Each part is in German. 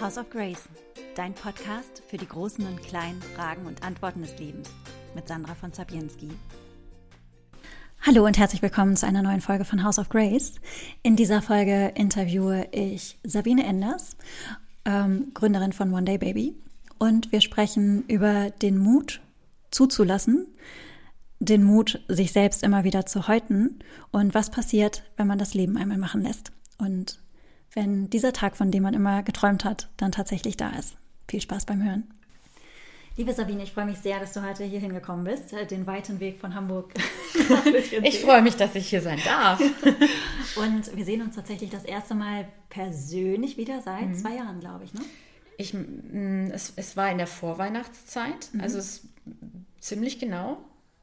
House of Grace, dein Podcast für die großen und kleinen Fragen und Antworten des Lebens mit Sandra von Zabienski. Hallo und herzlich willkommen zu einer neuen Folge von House of Grace. In dieser Folge interviewe ich Sabine Enders, ähm, Gründerin von One Day Baby. Und wir sprechen über den Mut zuzulassen, den Mut, sich selbst immer wieder zu häuten und was passiert, wenn man das Leben einmal machen lässt. Und wenn dieser Tag, von dem man immer geträumt hat, dann tatsächlich da ist. Viel Spaß beim Hören. Liebe Sabine, ich freue mich sehr, dass du heute hier hingekommen bist, äh, den weiten Weg von Hamburg. ich freue mich, dass ich hier sein darf. Und wir sehen uns tatsächlich das erste Mal persönlich wieder seit mhm. zwei Jahren, glaube ich. Ne? Ich, mm, es, es war in der Vorweihnachtszeit, mhm. also es ziemlich genau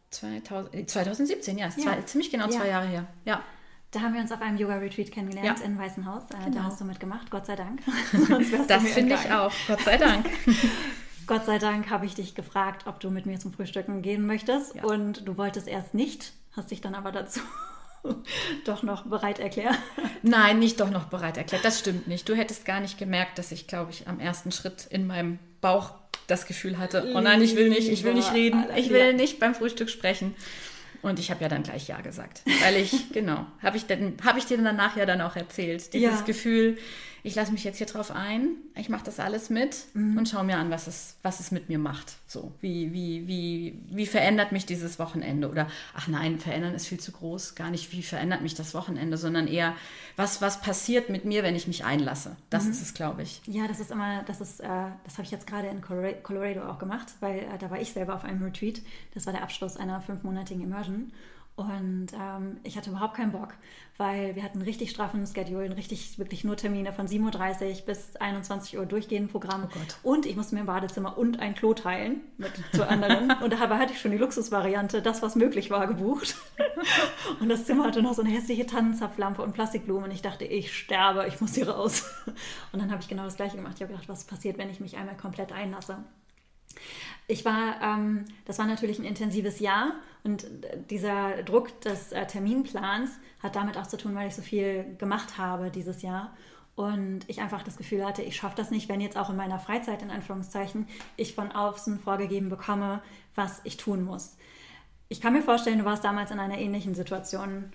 2000, 2017, ja, ja. Zwei, ziemlich genau zwei Jahre her. Ja. Da haben wir uns auf einem Yoga-Retreat kennengelernt ja. in Weißenhaus. Äh, genau. Da hast du mitgemacht, Gott sei Dank. das finde ich auch, Gott sei Dank. Gott sei Dank habe ich dich gefragt, ob du mit mir zum Frühstücken gehen möchtest. Ja. Und du wolltest erst nicht, hast dich dann aber dazu doch noch bereit erklärt. Nein, nicht doch noch bereit erklärt. Das stimmt nicht. Du hättest gar nicht gemerkt, dass ich, glaube ich, am ersten Schritt in meinem Bauch das Gefühl hatte, oh nein, ich will nicht, ich will nicht reden, ich will nicht beim Frühstück sprechen. Und ich habe ja dann gleich Ja gesagt, weil ich, genau, habe ich, hab ich dir danach ja dann auch erzählt. Dieses ja. Gefühl, ich lasse mich jetzt hier drauf ein, ich mache das alles mit mhm. und schaue mir an, was es, was es mit mir macht. So, wie, wie, wie, wie verändert mich dieses Wochenende? Oder, ach nein, verändern ist viel zu groß. Gar nicht, wie verändert mich das Wochenende, sondern eher, was, was passiert mit mir, wenn ich mich einlasse. Das mhm. ist es, glaube ich. Ja, das ist immer, das ist, äh, das habe ich jetzt gerade in Colorado auch gemacht, weil äh, da war ich selber auf einem Retreat. Das war der Abschluss einer fünfmonatigen Immersion. Und ähm, ich hatte überhaupt keinen Bock, weil wir hatten richtig straffen Schedule, richtig wirklich nur Termine von 7.30 Uhr bis 21 Uhr durchgehend Programm. Oh und ich musste mir im Badezimmer und ein Klo teilen mit zu anderen. und dabei hatte ich schon die Luxusvariante, das, was möglich war, gebucht. und das Zimmer hatte noch so eine hässliche Tannenzapflampe und Plastikblumen. Und ich dachte, ich sterbe, ich muss hier raus. und dann habe ich genau das Gleiche gemacht. Ich habe gedacht, was passiert, wenn ich mich einmal komplett einlasse? Ich war, ähm, das war natürlich ein intensives Jahr und dieser Druck des äh, Terminplans hat damit auch zu tun, weil ich so viel gemacht habe dieses Jahr und ich einfach das Gefühl hatte, ich schaffe das nicht, wenn jetzt auch in meiner Freizeit in Anführungszeichen ich von außen vorgegeben bekomme, was ich tun muss. Ich kann mir vorstellen, du warst damals in einer ähnlichen Situation.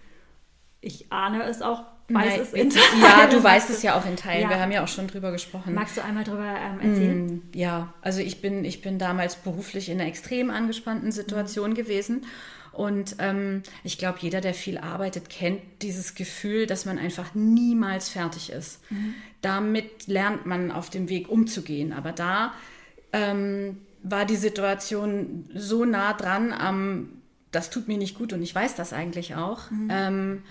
Ich ahne es auch weiß Nein, es in Teilen. Ja, du weißt es ja auch in Teilen. Ja. Wir haben ja auch schon drüber gesprochen. Magst du einmal drüber ähm, erzählen? Mm, ja, also ich bin, ich bin damals beruflich in einer extrem angespannten Situation mhm. gewesen. Und ähm, ich glaube, jeder, der viel arbeitet, kennt dieses Gefühl, dass man einfach niemals fertig ist. Mhm. Damit lernt man auf dem Weg umzugehen. Aber da ähm, war die Situation so nah dran am, das tut mir nicht gut und ich weiß das eigentlich auch. Mhm. Ähm,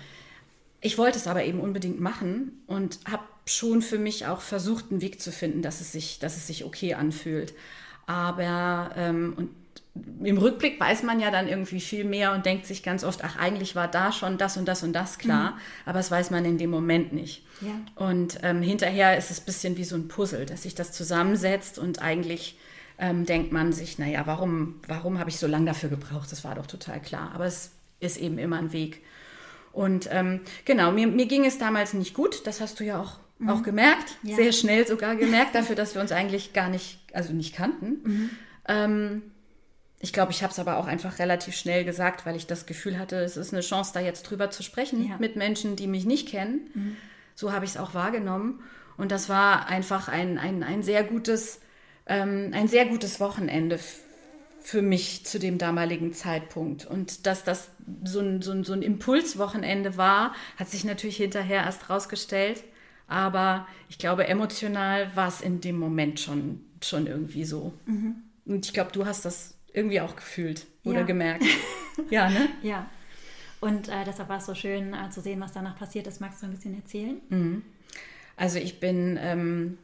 ich wollte es aber eben unbedingt machen und habe schon für mich auch versucht, einen Weg zu finden, dass es sich, dass es sich okay anfühlt. Aber ähm, und im Rückblick weiß man ja dann irgendwie viel mehr und denkt sich ganz oft, ach, eigentlich war da schon das und das und das klar, mhm. aber das weiß man in dem Moment nicht. Ja. Und ähm, hinterher ist es ein bisschen wie so ein Puzzle, dass sich das zusammensetzt und eigentlich ähm, denkt man sich, naja, warum, warum habe ich so lange dafür gebraucht? Das war doch total klar. Aber es ist eben immer ein Weg. Und ähm, genau, mir, mir ging es damals nicht gut, das hast du ja auch, mhm. auch gemerkt, ja. sehr schnell sogar gemerkt, dafür, dass wir uns eigentlich gar nicht, also nicht kannten. Mhm. Ähm, ich glaube, ich habe es aber auch einfach relativ schnell gesagt, weil ich das Gefühl hatte, es ist eine Chance, da jetzt drüber zu sprechen ja. mit Menschen, die mich nicht kennen. Mhm. So habe ich es auch wahrgenommen. Und das war einfach ein, ein, ein sehr gutes, ähm, ein sehr gutes Wochenende für mich zu dem damaligen Zeitpunkt. Und dass das so ein, so ein, so ein Impulswochenende war, hat sich natürlich hinterher erst rausgestellt. Aber ich glaube, emotional war es in dem Moment schon, schon irgendwie so. Mhm. Und ich glaube, du hast das irgendwie auch gefühlt oder ja. gemerkt. ja, ne? Ja. Und äh, deshalb war es so schön äh, zu sehen, was danach passiert ist. Magst du ein bisschen erzählen? Mhm. Also ich bin ähm,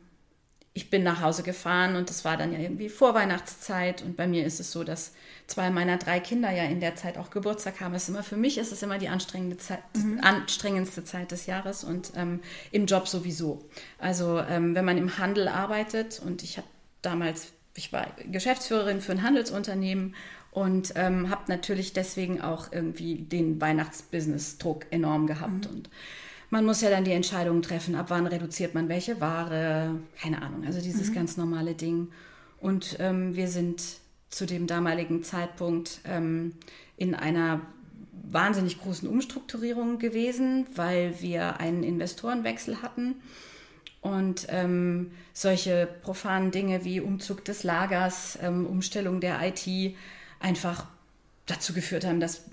ich bin nach Hause gefahren und es war dann ja irgendwie Vorweihnachtszeit und bei mir ist es so, dass zwei meiner drei Kinder ja in der Zeit auch Geburtstag haben. Es ist immer für mich ist es immer die anstrengende Zeit, mhm. anstrengendste Zeit des Jahres und ähm, im Job sowieso. Also ähm, wenn man im Handel arbeitet und ich habe damals, ich war Geschäftsführerin für ein Handelsunternehmen und ähm, habe natürlich deswegen auch irgendwie den Weihnachtsbusiness-Druck enorm gehabt mhm. und man muss ja dann die Entscheidungen treffen, ab wann reduziert man welche Ware, keine Ahnung, also dieses mhm. ganz normale Ding. Und ähm, wir sind zu dem damaligen Zeitpunkt ähm, in einer wahnsinnig großen Umstrukturierung gewesen, weil wir einen Investorenwechsel hatten und ähm, solche profanen Dinge wie Umzug des Lagers, ähm, Umstellung der IT einfach dazu geführt haben, dass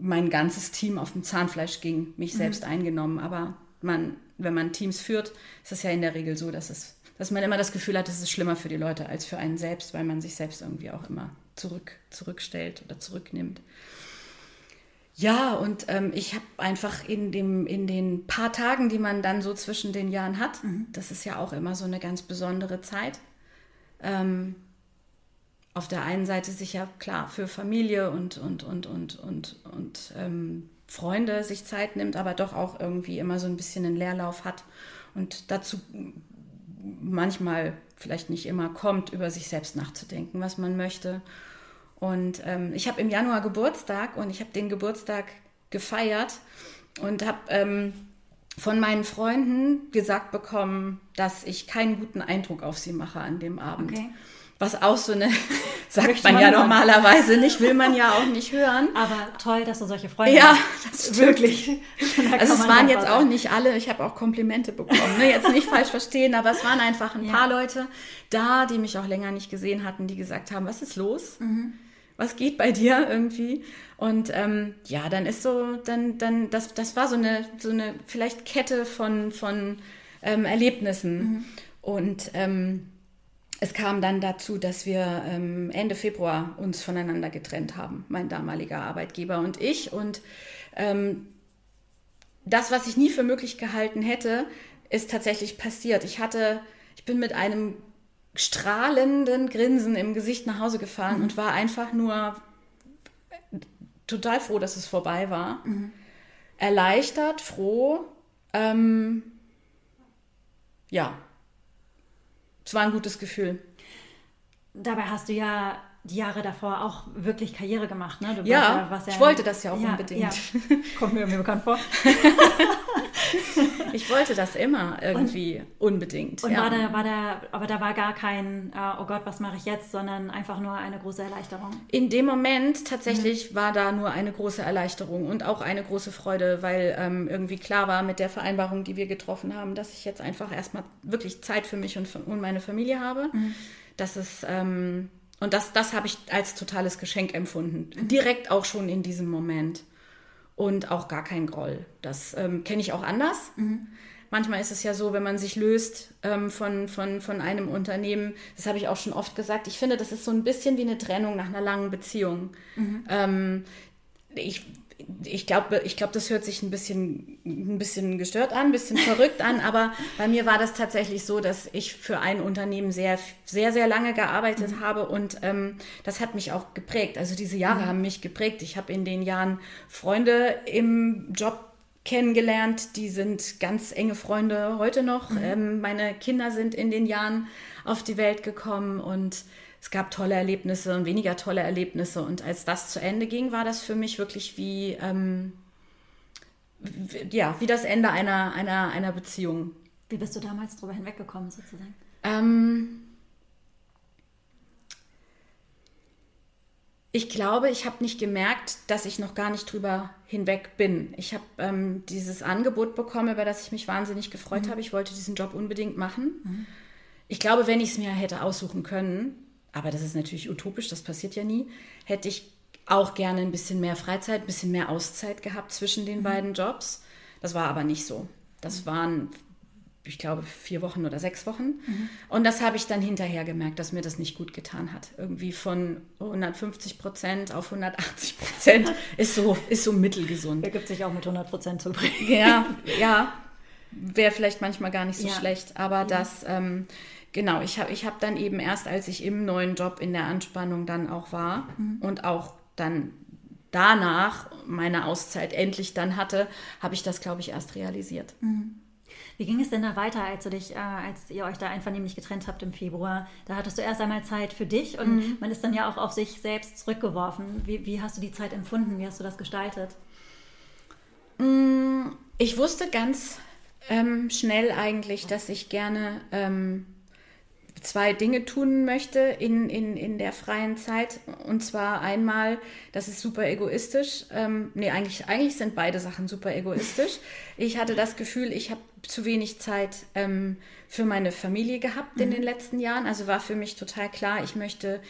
mein ganzes Team auf dem Zahnfleisch ging, mich mhm. selbst eingenommen. Aber man, wenn man Teams führt, ist es ja in der Regel so, dass, es, dass man immer das Gefühl hat, es ist schlimmer für die Leute als für einen selbst, weil man sich selbst irgendwie auch immer zurück, zurückstellt oder zurücknimmt. Ja, und ähm, ich habe einfach in, dem, in den paar Tagen, die man dann so zwischen den Jahren hat, mhm. das ist ja auch immer so eine ganz besondere Zeit, ähm, auf der einen Seite sicher klar für Familie und, und, und, und, und, und ähm, Freunde sich Zeit nimmt, aber doch auch irgendwie immer so ein bisschen einen Leerlauf hat und dazu manchmal vielleicht nicht immer kommt, über sich selbst nachzudenken, was man möchte und ähm, ich habe im Januar Geburtstag und ich habe den Geburtstag gefeiert und habe ähm, von meinen Freunden gesagt bekommen, dass ich keinen guten Eindruck auf sie mache an dem Abend. Okay. Was auch so eine, sagt man ja normalerweise nicht, will man ja auch nicht hören. Aber toll, dass du solche Freunde ja, hast. Ja, wirklich. also es waren jetzt auch nicht alle, ich habe auch Komplimente bekommen. Ne? Jetzt nicht falsch verstehen, aber es waren einfach ein ja. paar Leute da, die mich auch länger nicht gesehen hatten, die gesagt haben, was ist los? Mhm was geht bei dir irgendwie? Und ähm, ja, dann ist so, dann, dann, das, das war so eine, so eine vielleicht Kette von, von ähm, Erlebnissen. Mhm. Und ähm, es kam dann dazu, dass wir ähm, Ende Februar uns voneinander getrennt haben, mein damaliger Arbeitgeber und ich. Und ähm, das, was ich nie für möglich gehalten hätte, ist tatsächlich passiert. Ich hatte, ich bin mit einem strahlenden Grinsen im Gesicht nach Hause gefahren mhm. und war einfach nur total froh, dass es vorbei war. Mhm. Erleichtert, froh. Ähm, ja, es war ein gutes Gefühl. Dabei hast du ja die Jahre davor auch wirklich Karriere gemacht, ne? Du ja, ja, ich wollte das ja auch ja, unbedingt. Ja. Kommt mir irgendwie bekannt vor. ich wollte das immer irgendwie und, unbedingt. Und ja. war da, war da, aber da war gar kein, uh, oh Gott, was mache ich jetzt, sondern einfach nur eine große Erleichterung. In dem Moment tatsächlich mhm. war da nur eine große Erleichterung und auch eine große Freude, weil ähm, irgendwie klar war mit der Vereinbarung, die wir getroffen haben, dass ich jetzt einfach erstmal wirklich Zeit für mich und, für, und meine Familie habe. Mhm. Dass es ähm, und das, das habe ich als totales Geschenk empfunden. Direkt auch schon in diesem Moment. Und auch gar kein Groll. Das ähm, kenne ich auch anders. Mhm. Manchmal ist es ja so, wenn man sich löst ähm, von, von, von einem Unternehmen, das habe ich auch schon oft gesagt, ich finde, das ist so ein bisschen wie eine Trennung nach einer langen Beziehung. Mhm. Ähm, ich ich glaube, ich glaube, das hört sich ein bisschen, ein bisschen gestört an, ein bisschen verrückt an, aber bei mir war das tatsächlich so, dass ich für ein Unternehmen sehr, sehr, sehr lange gearbeitet mhm. habe und ähm, das hat mich auch geprägt. Also diese Jahre mhm. haben mich geprägt. Ich habe in den Jahren Freunde im Job kennengelernt, die sind ganz enge Freunde heute noch. Mhm. Ähm, meine Kinder sind in den Jahren auf die Welt gekommen und es gab tolle Erlebnisse und weniger tolle Erlebnisse. Und als das zu Ende ging, war das für mich wirklich wie, ähm, wie ja, wie das Ende einer, einer, einer Beziehung. Wie bist du damals darüber hinweggekommen, sozusagen? Ähm, ich glaube, ich habe nicht gemerkt, dass ich noch gar nicht drüber hinweg bin. Ich habe ähm, dieses Angebot bekommen, über das ich mich wahnsinnig gefreut mhm. habe. Ich wollte diesen Job unbedingt machen. Mhm. Ich glaube, wenn ich es mir hätte aussuchen können, aber das ist natürlich utopisch, das passiert ja nie, hätte ich auch gerne ein bisschen mehr Freizeit, ein bisschen mehr Auszeit gehabt zwischen den mhm. beiden Jobs. Das war aber nicht so. Das mhm. waren, ich glaube, vier Wochen oder sechs Wochen. Mhm. Und das habe ich dann hinterher gemerkt, dass mir das nicht gut getan hat. Irgendwie von 150 Prozent auf 180 Prozent ist so, ist so mittelgesund. Er gibt sich auch mit 100 Prozent zu bringen. Ja, ja. Wäre vielleicht manchmal gar nicht so ja. schlecht. Aber ja. das... Ähm, genau, ich habe ich hab dann eben erst, als ich im neuen Job in der Anspannung dann auch war mhm. und auch dann danach meine Auszeit endlich dann hatte, habe ich das, glaube ich, erst realisiert. Mhm. Wie ging es denn da weiter, als du dich, äh, als ihr euch da einvernehmlich getrennt habt im Februar? Da hattest du erst einmal Zeit für dich und mhm. man ist dann ja auch auf sich selbst zurückgeworfen. Wie, wie, hast du die Zeit empfunden? Wie hast du das gestaltet? Mm, Ich wusste ganz ähm, schnell eigentlich, dass ich gerne ähm, zwei Dinge tun möchte in, in, in der freien Zeit. Und zwar einmal, das ist super egoistisch. Ähm, nee, eigentlich, eigentlich sind beide Sachen super egoistisch. Ich hatte das Gefühl, ich habe zu wenig Zeit ähm, für meine Familie gehabt mhm. in den letzten Jahren. Also war für mich total klar, ich möchte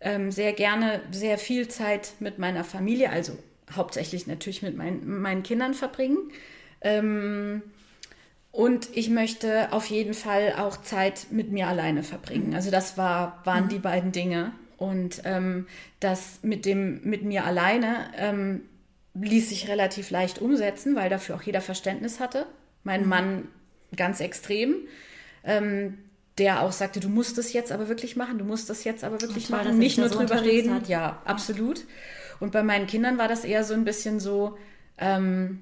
ähm, sehr gerne sehr viel Zeit mit meiner Familie, also hauptsächlich natürlich mit mein, meinen Kindern verbringen. Ähm, und ich möchte auf jeden Fall auch Zeit mit mir alleine verbringen. Also das war, waren mhm. die beiden Dinge. Und ähm, das mit dem mit mir alleine ähm, ließ sich relativ leicht umsetzen, weil dafür auch jeder Verständnis hatte. Mein mhm. Mann ganz extrem, ähm, der auch sagte, du musst das jetzt aber wirklich machen, du musst das jetzt aber wirklich toll, machen, nicht nur so drüber reden. Hat. Ja, absolut. Und bei meinen Kindern war das eher so ein bisschen so, ähm,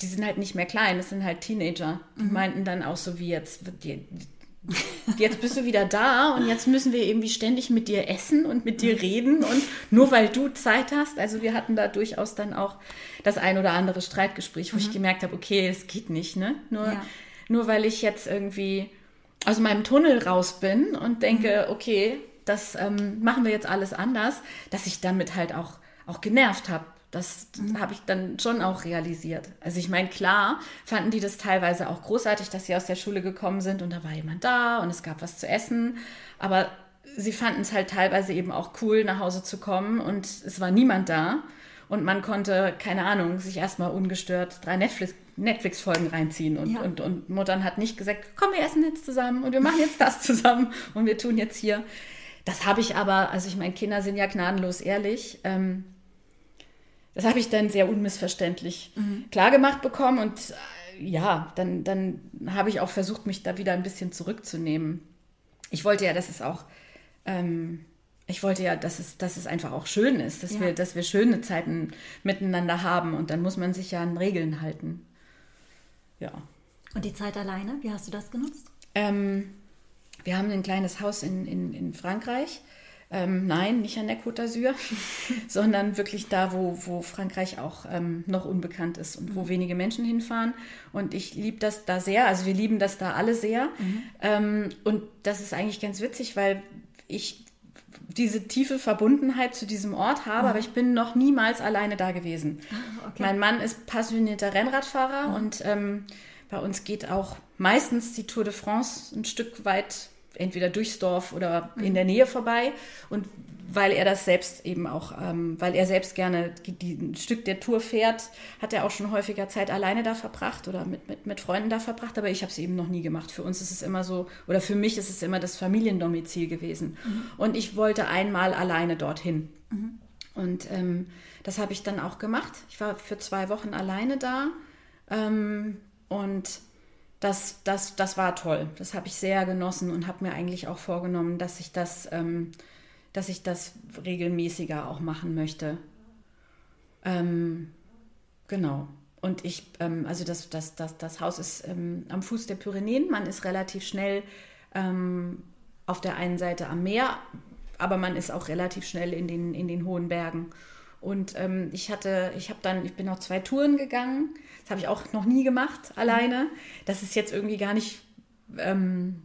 die sind halt nicht mehr klein, das sind halt Teenager. Die mhm. meinten dann auch so wie jetzt, jetzt bist du wieder da und jetzt müssen wir irgendwie ständig mit dir essen und mit dir reden und nur weil du Zeit hast. Also wir hatten da durchaus dann auch das ein oder andere Streitgespräch, wo mhm. ich gemerkt habe, okay, es geht nicht, ne? Nur, ja. nur weil ich jetzt irgendwie aus meinem Tunnel raus bin und denke, mhm. okay, das ähm, machen wir jetzt alles anders, dass ich damit halt auch, auch genervt habe. Das mhm. habe ich dann schon auch realisiert. Also ich meine, klar fanden die das teilweise auch großartig, dass sie aus der Schule gekommen sind und da war jemand da und es gab was zu essen. Aber sie fanden es halt teilweise eben auch cool, nach Hause zu kommen und es war niemand da. Und man konnte, keine Ahnung, sich erstmal ungestört drei Netflix, Netflix-Folgen reinziehen. Und, ja. und, und Muttern hat nicht gesagt, komm, wir essen jetzt zusammen und wir machen jetzt das zusammen und wir tun jetzt hier. Das habe ich aber, also ich meine, Kinder sind ja gnadenlos ehrlich. Ähm, das habe ich dann sehr unmissverständlich mhm. klargemacht bekommen und äh, ja, dann, dann habe ich auch versucht, mich da wieder ein bisschen zurückzunehmen. Ich wollte ja, dass es auch, ähm, ich wollte ja, dass es, dass es einfach auch schön ist, dass, ja. wir, dass wir schöne Zeiten miteinander haben und dann muss man sich ja an Regeln halten. Ja. Und die Zeit alleine, wie hast du das genutzt? Ähm, wir haben ein kleines Haus in, in, in Frankreich ähm, nein, nicht an der Côte d'Azur, sondern wirklich da, wo, wo Frankreich auch ähm, noch unbekannt ist und wo mhm. wenige Menschen hinfahren. Und ich liebe das da sehr. Also wir lieben das da alle sehr. Mhm. Ähm, und das ist eigentlich ganz witzig, weil ich diese tiefe Verbundenheit zu diesem Ort habe, mhm. aber ich bin noch niemals alleine da gewesen. Ah, okay. Mein Mann ist passionierter Rennradfahrer mhm. und ähm, bei uns geht auch meistens die Tour de France ein Stück weit entweder durchs Dorf oder in der Nähe vorbei. Und weil er das selbst eben auch, ähm, weil er selbst gerne die, die, ein Stück der Tour fährt, hat er auch schon häufiger Zeit alleine da verbracht oder mit, mit, mit Freunden da verbracht. Aber ich habe es eben noch nie gemacht. Für uns ist es immer so, oder für mich ist es immer das Familiendomizil gewesen. Mhm. Und ich wollte einmal alleine dorthin. Mhm. Und ähm, das habe ich dann auch gemacht. Ich war für zwei Wochen alleine da. Ähm, und das, das, das war toll. Das habe ich sehr genossen und habe mir eigentlich auch vorgenommen, dass ich das, ähm, dass ich das regelmäßiger auch machen möchte. Ähm, genau. Und ich, ähm, also das, das, das, das Haus ist ähm, am Fuß der Pyrenäen. Man ist relativ schnell ähm, auf der einen Seite am Meer, aber man ist auch relativ schnell in den, in den hohen Bergen. Und ähm, ich hatte, ich habe dann, ich bin noch zwei Touren gegangen. Das habe ich auch noch nie gemacht, alleine. Das ist jetzt irgendwie gar nicht ähm,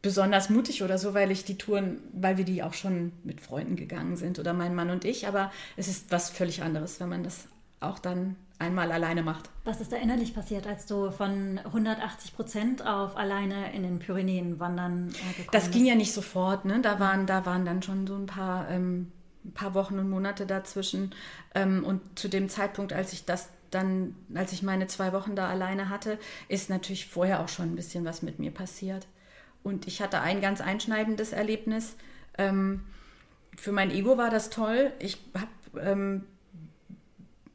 besonders mutig oder so, weil ich die Touren, weil wir die auch schon mit Freunden gegangen sind oder mein Mann und ich. Aber es ist was völlig anderes, wenn man das auch dann einmal alleine macht. Was ist da innerlich passiert, als du von 180 Prozent auf alleine in den Pyrenäen wandern äh, gekommen Das ging bist? ja nicht sofort. Ne? Da, waren, da waren dann schon so ein paar ähm, ein paar Wochen und Monate dazwischen. Ähm, und zu dem Zeitpunkt, als ich das dann, als ich meine zwei Wochen da alleine hatte, ist natürlich vorher auch schon ein bisschen was mit mir passiert. Und ich hatte ein ganz einschneidendes Erlebnis. Ähm, für mein Ego war das toll. Ich habe ähm,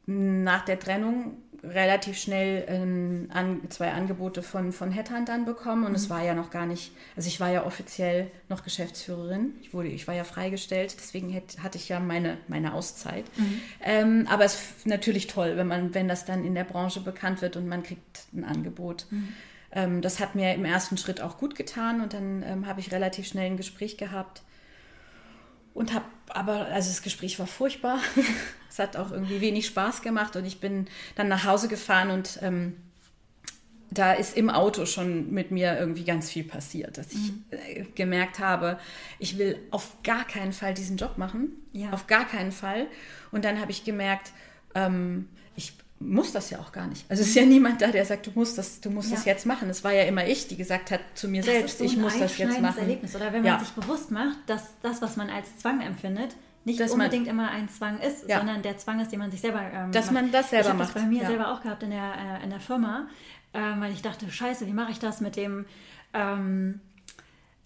nach der Trennung relativ schnell ähm, an, zwei Angebote von, von Headhuntern bekommen und mhm. es war ja noch gar nicht, also ich war ja offiziell noch Geschäftsführerin, ich, wurde, ich war ja freigestellt, deswegen hätte, hatte ich ja meine, meine Auszeit. Mhm. Ähm, aber es ist natürlich toll, wenn man, wenn das dann in der Branche bekannt wird und man kriegt ein Angebot. Mhm. Ähm, das hat mir im ersten Schritt auch gut getan und dann ähm, habe ich relativ schnell ein Gespräch gehabt. und habe aber, also das Gespräch war furchtbar. es hat auch irgendwie wenig Spaß gemacht und ich bin dann nach Hause gefahren und ähm, da ist im Auto schon mit mir irgendwie ganz viel passiert, dass ich mhm. Äh, gemerkt habe, ich will auf gar keinen Fall diesen Job machen. Ja. Auf gar keinen Fall. Und dann habe ich gemerkt, ähm, ich muss das ja auch gar nicht. Also es ist ja niemand da, der sagt, du musst das, du musst ja. das jetzt machen. Es war ja immer ich, die gesagt hat zu mir das selbst, so ich muss das jetzt machen. Erlebnis. Oder wenn man ja. sich bewusst macht, dass das, was man als Zwang empfindet, nicht dass unbedingt man, immer ein Zwang ist, ja. sondern der Zwang ist, den man sich selber ähm, Dass macht. man das selber ich macht. Ich habe das bei mir selber auch gehabt in der, äh, in der Firma, äh, weil ich dachte, scheiße, wie mache ich das mit dem... Ähm,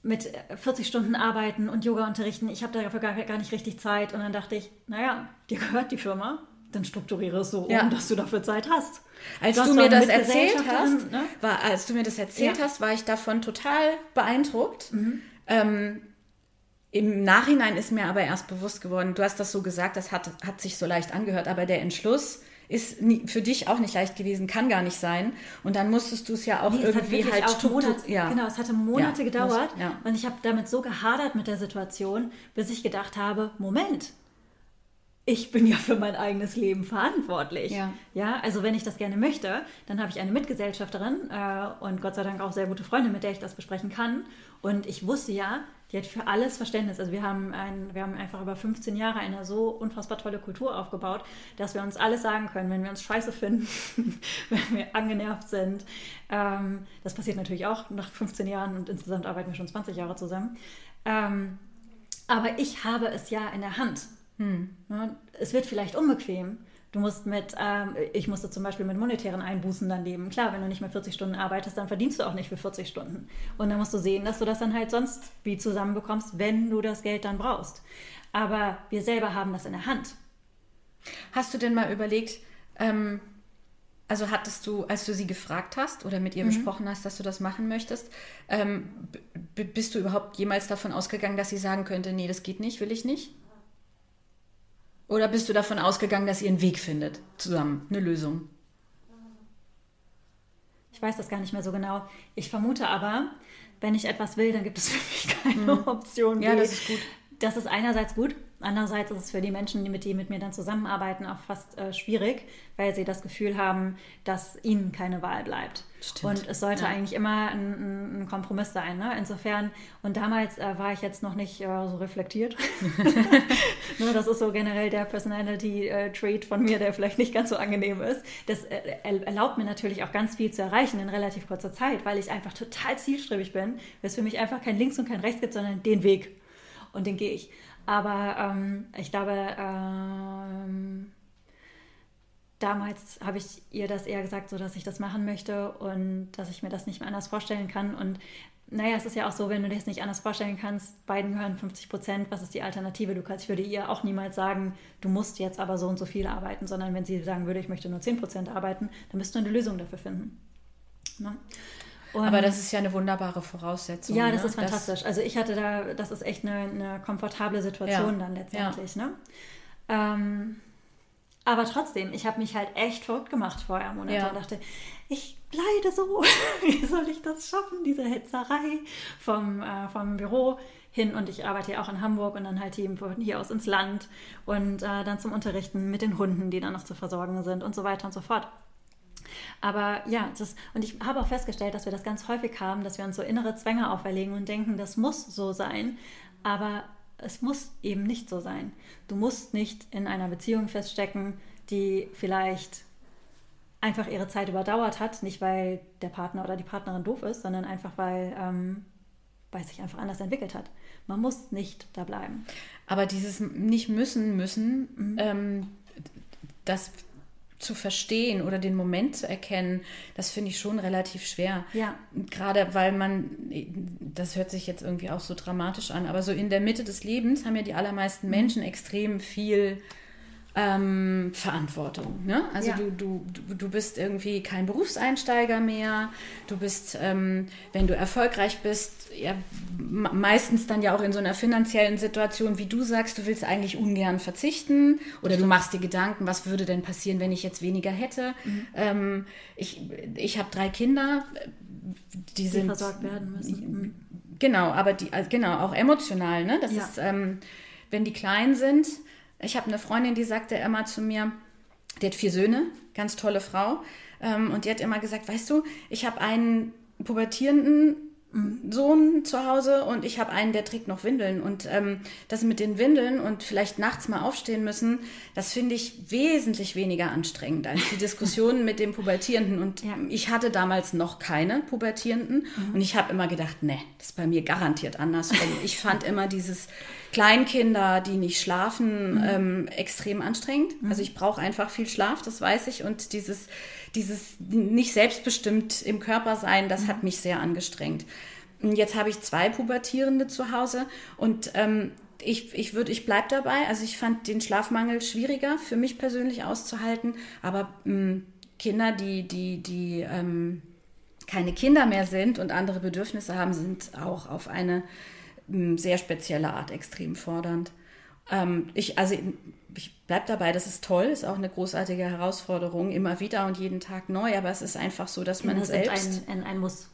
mit 40 Stunden arbeiten und Yoga unterrichten, ich habe dafür gar, gar nicht richtig Zeit. Und dann dachte ich, naja, dir gehört die Firma, dann strukturiere es so ja. um, dass du dafür Zeit hast. Als du, du mir das erzählt hast, ne? war, als du mir das erzählt ja. hast, war ich davon total beeindruckt. Mhm. Ähm, Im Nachhinein ist mir aber erst bewusst geworden, du hast das so gesagt, das hat, hat sich so leicht angehört, aber der Entschluss ist nie, für dich auch nicht leicht gewesen, kann gar nicht sein. Und dann musstest du es ja auch nee, irgendwie halt auch Monat, ja. Genau, es hatte Monate ja, gedauert muss, ja. und ich habe damit so gehadert mit der Situation, bis ich gedacht habe, Moment, ich bin ja für mein eigenes Leben verantwortlich. Ja. ja also wenn ich das gerne möchte, dann habe ich eine Mitgesellschafterin äh, und Gott sei Dank auch sehr gute Freunde, mit der ich das besprechen kann. Und ich wusste ja, die hat für alles Verständnis. Also wir haben, ein, wir haben einfach über 15 Jahre eine so unfassbar tolle Kultur aufgebaut, dass wir uns alles sagen können, wenn wir uns scheiße finden, wenn wir angenervt sind. Ähm, das passiert natürlich auch nach 15 Jahren und insgesamt arbeiten wir schon 20 Jahre zusammen. Ähm, aber ich habe es ja in der Hand. Hm. Es wird vielleicht unbequem. Du musst mit, ähm, ich musste zum Beispiel mit monetären Einbußen dann leben. Klar, wenn du nicht mehr 40 Stunden arbeitest, dann verdienst du auch nicht für 40 Stunden. Und dann musst du sehen, dass du das dann halt sonst wie zusammenbekommst, wenn du das Geld dann brauchst. Aber wir selber haben das in der Hand. Hast du denn mal überlegt, ähm, also hattest du, als du sie gefragt hast oder mit ihr mhm. besprochen hast, dass du das machen möchtest, ähm, bist du überhaupt jemals davon ausgegangen, dass sie sagen könnte, nee, das geht nicht, will ich nicht? Oder bist du davon ausgegangen, dass ihr einen Weg findet, zusammen, eine Lösung? Ich weiß das gar nicht mehr so genau. Ich vermute aber, wenn ich etwas will, dann gibt es für mich keine hm. Option. Ja, das ist gut. Das ist einerseits gut, Andererseits ist es für die Menschen, die mit, die mit mir dann zusammenarbeiten, auch fast äh, schwierig, weil sie das Gefühl haben, dass ihnen keine Wahl bleibt. Stimmt. Und es sollte ja. eigentlich immer ein, ein, Kompromiss sein. Ne? Insofern, und damals äh, war ich jetzt noch nicht äh, so reflektiert. ne, das ist so generell der Personality-Trait von mir, der vielleicht nicht ganz so angenehm ist. Das äh, erlaubt mir natürlich auch ganz viel zu erreichen in relativ kurzer Zeit, weil ich einfach total zielstrebig bin, weil es für mich einfach kein Links und kein Rechts gibt, sondern den Weg. Und den gehe ich. Aber ähm, ich glaube, ähm, damals habe ich ihr das eher gesagt, so dass ich das machen möchte und dass ich mir das nicht mehr anders vorstellen kann. Und naja, es ist ja auch so, wenn du dir das nicht anders vorstellen kannst, beiden gehören 50 Prozent, was ist die Alternative? Du kannst, ich würde ihr auch niemals sagen, du musst jetzt aber so und so viel arbeiten, sondern wenn sie sagen würde, ich möchte nur 10 Prozent arbeiten, dann müsst du eine Lösung dafür finden. Ne? Und Aber das ist ja eine wunderbare Voraussetzung. Ja, das ne? ist fantastisch. Das also ich hatte da, das ist echt eine, eine komfortable Situation ja. dann letztendlich. Ja. Ne? Ähm, aber trotzdem, ich habe mich halt echt verrückt gemacht vorher Monate ja. und dachte, ich leide so. Wie soll ich das schaffen, diese Hetzerei vom, äh, vom Büro hin und ich arbeite ja auch in Hamburg und dann halt hier, von hier aus ins Land und äh, dann zum Unterrichten mit den Hunden, die dann noch zu versorgen sind und so weiter und so fort. Aber ja, das, und ich habe auch festgestellt, dass wir das ganz häufig haben, dass wir uns so innere Zwänge auferlegen und denken, das muss so sein. Aber es muss eben nicht so sein. Du musst nicht in einer Beziehung feststecken, die vielleicht einfach ihre Zeit überdauert hat, nicht weil der Partner oder die Partnerin doof ist, sondern einfach weil, ähm, weil es sich einfach anders entwickelt hat. Man muss nicht da bleiben. Aber dieses nicht müssen müssen, mhm. ähm, das zu verstehen oder den Moment zu erkennen, das finde ich schon relativ schwer. Ja. Gerade weil man, das hört sich jetzt irgendwie auch so dramatisch an, aber so in der Mitte des Lebens haben ja die allermeisten Menschen extrem viel ähm, Verantwortung. Ne? Also ja. du, du, du bist irgendwie kein Berufseinsteiger mehr. Du bist, ähm, wenn du erfolgreich bist, ja, meistens dann ja auch in so einer finanziellen Situation, wie du sagst, du willst eigentlich ungern verzichten oder du machst dir Gedanken, was würde denn passieren, wenn ich jetzt weniger hätte. Mhm. Ähm, ich ich habe drei Kinder, die, die sind versorgt werden müssen. Mhm. Genau, aber die, also genau, auch emotional, ne? Das ja. ist ähm, wenn die klein sind. Ich habe eine Freundin, die sagte immer zu mir, die hat vier Söhne, ganz tolle Frau. Ähm, und die hat immer gesagt, weißt du, ich habe einen pubertierenden Sohn zu Hause und ich habe einen, der trägt noch Windeln. Und ähm, das mit den Windeln und vielleicht nachts mal aufstehen müssen, das finde ich wesentlich weniger anstrengend als die Diskussionen mit dem Pubertierenden. Und ja. ich hatte damals noch keine Pubertierenden mhm. und ich habe immer gedacht, ne, das ist bei mir garantiert andersrum. ich fand immer dieses Kleinkinder, die nicht schlafen, mhm. ähm, extrem anstrengend. Mhm. Also ich brauche einfach viel Schlaf, das weiß ich. Und dieses dieses nicht selbstbestimmt im Körper sein, das hat mich sehr angestrengt. Jetzt habe ich zwei Pubertierende zu Hause und ähm, ich, ich, würd, ich bleibe dabei. Also ich fand den Schlafmangel schwieriger für mich persönlich auszuhalten, aber ähm, Kinder, die, die, die ähm, keine Kinder mehr sind und andere Bedürfnisse haben, sind auch auf eine sehr spezielle Art extrem fordernd. Ähm, ich, also ich bleibe dabei, das ist toll, ist auch eine großartige Herausforderung, immer wieder und jeden Tag neu, aber es ist einfach so, dass man Kinder selbst... Ein, ein, ein Muss.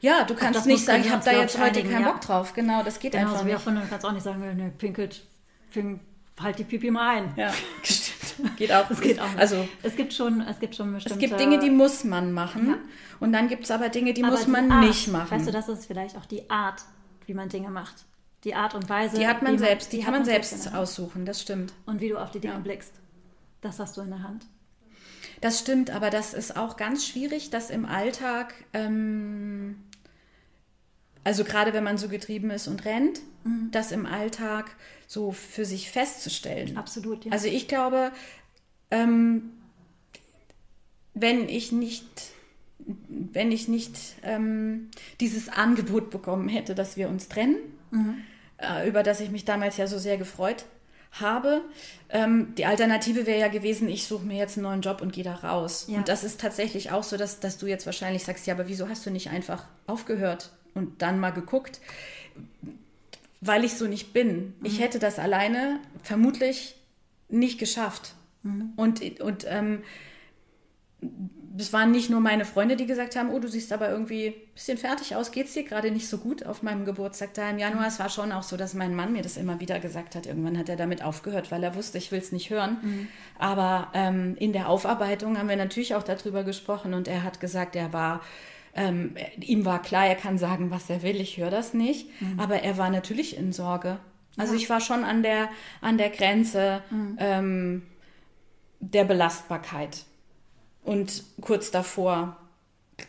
Ja, du kannst nicht sagen, ich habe da jetzt heute keinen ja. Bock drauf. Genau, das geht genau, einfach so nicht. Genau, du kannst auch nicht sagen, ne, pinkelt, pink, halt die Pipi mal ein. Ja, stimmt. Geht auch. Das geht auch. Nicht. Also, es gibt schon, es gibt schon bestimmte... Es gibt Dinge, die muss man machen ja. und dann gibt es aber Dinge, die aber muss man Art, nicht machen. Weißt du, das ist vielleicht auch die Art, wie man Dinge macht die Art und Weise. Die hat man selbst, die, die kann man selbst aussuchen, das stimmt. Und wie du auf die Dinge ja. blickst, das hast du in der Hand. Das stimmt, aber das ist auch ganz schwierig, das im Alltag, ähm, also gerade wenn man so getrieben ist und rennt, mhm. das im Alltag so für sich festzustellen. Absolut, ja. Also ich glaube, ähm, wenn ich nicht wenn ich nicht ähm, dieses Angebot bekommen hätte, dass wir uns trennen, mhm äh, über das ich mich damals ja so sehr gefreut habe. Ähm, die Alternative wäre ja gewesen, ich suche mir jetzt einen neuen Job und gehe da raus. Ja. Und das ist tatsächlich auch so, dass, dass du jetzt wahrscheinlich sagst, ja, aber wieso hast du nicht einfach aufgehört und dann mal geguckt? Weil ich so nicht bin. Mhm. Ich hätte das alleine vermutlich nicht geschafft. Mhm. Und, und ähm, das waren nicht nur meine Freunde, die gesagt haben, oh, du siehst aber irgendwie ein bisschen fertig aus, geht es dir gerade nicht so gut auf meinem Geburtstag da im Januar. Es war schon auch so, dass mein Mann mir das immer wieder gesagt hat. Irgendwann hat er damit aufgehört, weil er wusste, ich will es nicht hören. Mhm. Aber ähm, in der Aufarbeitung haben wir natürlich auch darüber gesprochen und er hat gesagt, er war ähm, ihm war klar, er kann sagen, was er will, ich höre das nicht. Mhm. Aber er war natürlich in Sorge. Also ja. ich war schon an der, an der Grenze mhm. ähm, der Belastbarkeit. Und kurz davor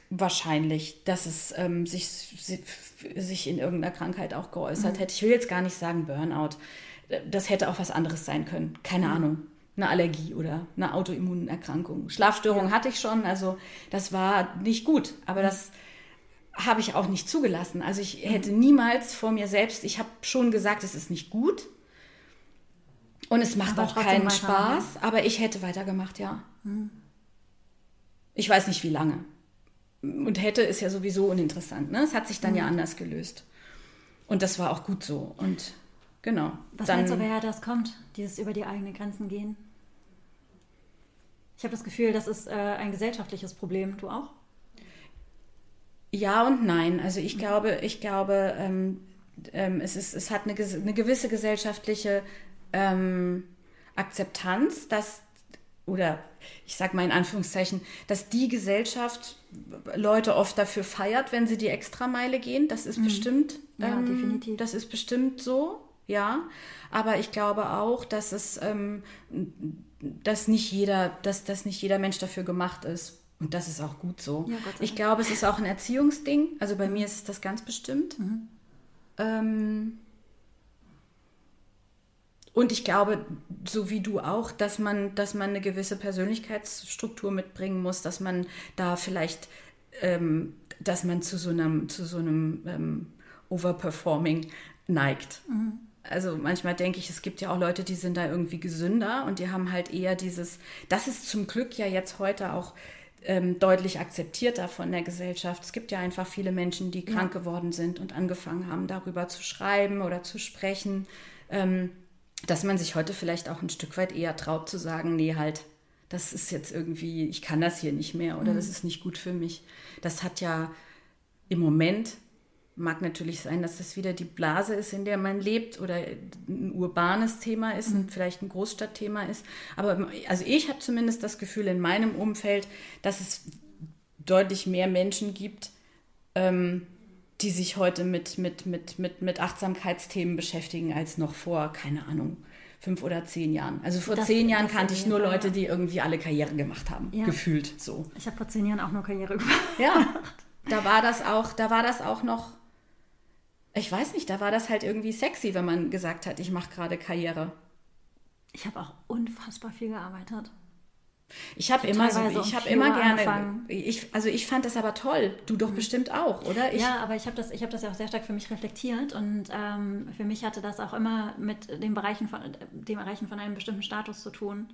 wahrscheinlich, dass es ähm, sich, sich in irgendeiner Krankheit auch geäußert mhm. hätte. Ich will jetzt gar nicht sagen Burnout. Das hätte auch was anderes sein können. Keine mhm. Ahnung. Eine Allergie oder eine Autoimmunerkrankung. Schlafstörung ja. hatte ich schon, also das war nicht gut. Aber mhm. das habe ich auch nicht zugelassen. Also ich hätte mhm. niemals vor mir selbst, ich habe schon gesagt, es ist nicht gut. Und es macht aber auch keinen Spaß, aber ich hätte weitergemacht, ja. Mhm. Ich weiß nicht wie lange. Und hätte ist ja sowieso uninteressant. Ne? Es hat sich dann mhm. ja anders gelöst. Und das war auch gut so. Und genau. Was dann, meinst du, woher das kommt, dieses über die eigenen Grenzen gehen? Ich habe das Gefühl, das ist äh, ein gesellschaftliches Problem. Du auch? Ja und nein. Also ich glaube, ich glaube, ähm, ähm, es, ist, es hat eine, eine gewisse gesellschaftliche ähm, Akzeptanz, dass oder ich sage mal in Anführungszeichen, dass die Gesellschaft Leute oft dafür feiert, wenn sie die Extrameile gehen. Das ist mhm. bestimmt, ja, ähm, definitiv. Das ist bestimmt so, ja. Aber ich glaube auch, dass es, ähm, dass nicht jeder, dass, dass nicht jeder Mensch dafür gemacht ist. Und das ist auch gut so. Ja, ich glaube, es ist auch ein Erziehungsding. Also bei mir ist es das ganz bestimmt. Mhm. Ähm, und ich glaube, so wie du auch, dass man, dass man eine gewisse Persönlichkeitsstruktur mitbringen muss, dass man da vielleicht, ähm, dass man zu so einem, zu so einem ähm, Overperforming neigt. Mhm. Also manchmal denke ich, es gibt ja auch Leute, die sind da irgendwie gesünder und die haben halt eher dieses, das ist zum Glück ja jetzt heute auch ähm, deutlich akzeptierter von der Gesellschaft. Es gibt ja einfach viele Menschen, die ja. krank geworden sind und angefangen haben, darüber zu schreiben oder zu sprechen. Ähm, dass man sich heute vielleicht auch ein Stück weit eher traut zu sagen, nee, halt, das ist jetzt irgendwie, ich kann das hier nicht mehr oder mhm. das ist nicht gut für mich. Das hat ja im Moment mag natürlich sein, dass das wieder die Blase ist, in der man lebt oder ein urbanes Thema ist und vielleicht ein Großstadtthema ist. Aber also ich habe zumindest das Gefühl in meinem Umfeld, dass es deutlich mehr Menschen gibt, ähm, die sich heute mit, mit, mit, mit, mit Achtsamkeitsthemen beschäftigen, als noch vor, keine Ahnung, fünf oder zehn Jahren. Also vor das, zehn Jahren kannte ich nur Fall. Leute, die irgendwie alle Karriere gemacht haben. Ja. Gefühlt so. Ich habe vor zehn Jahren auch nur Karriere gemacht. Ja, da war das auch, da war das auch noch, ich weiß nicht, da war das halt irgendwie sexy, wenn man gesagt hat, ich mache gerade Karriere. Ich habe auch unfassbar viel gearbeitet. Ich habe immer so, ich habe immer gerne, ich, also ich fand das aber toll. Du doch mhm. bestimmt auch, oder? Ich, ja, aber ich habe das, ich das ja auch sehr stark für mich reflektiert und ähm, für mich hatte das auch immer mit dem Bereichen von, dem Erreichen von einem bestimmten Status zu tun.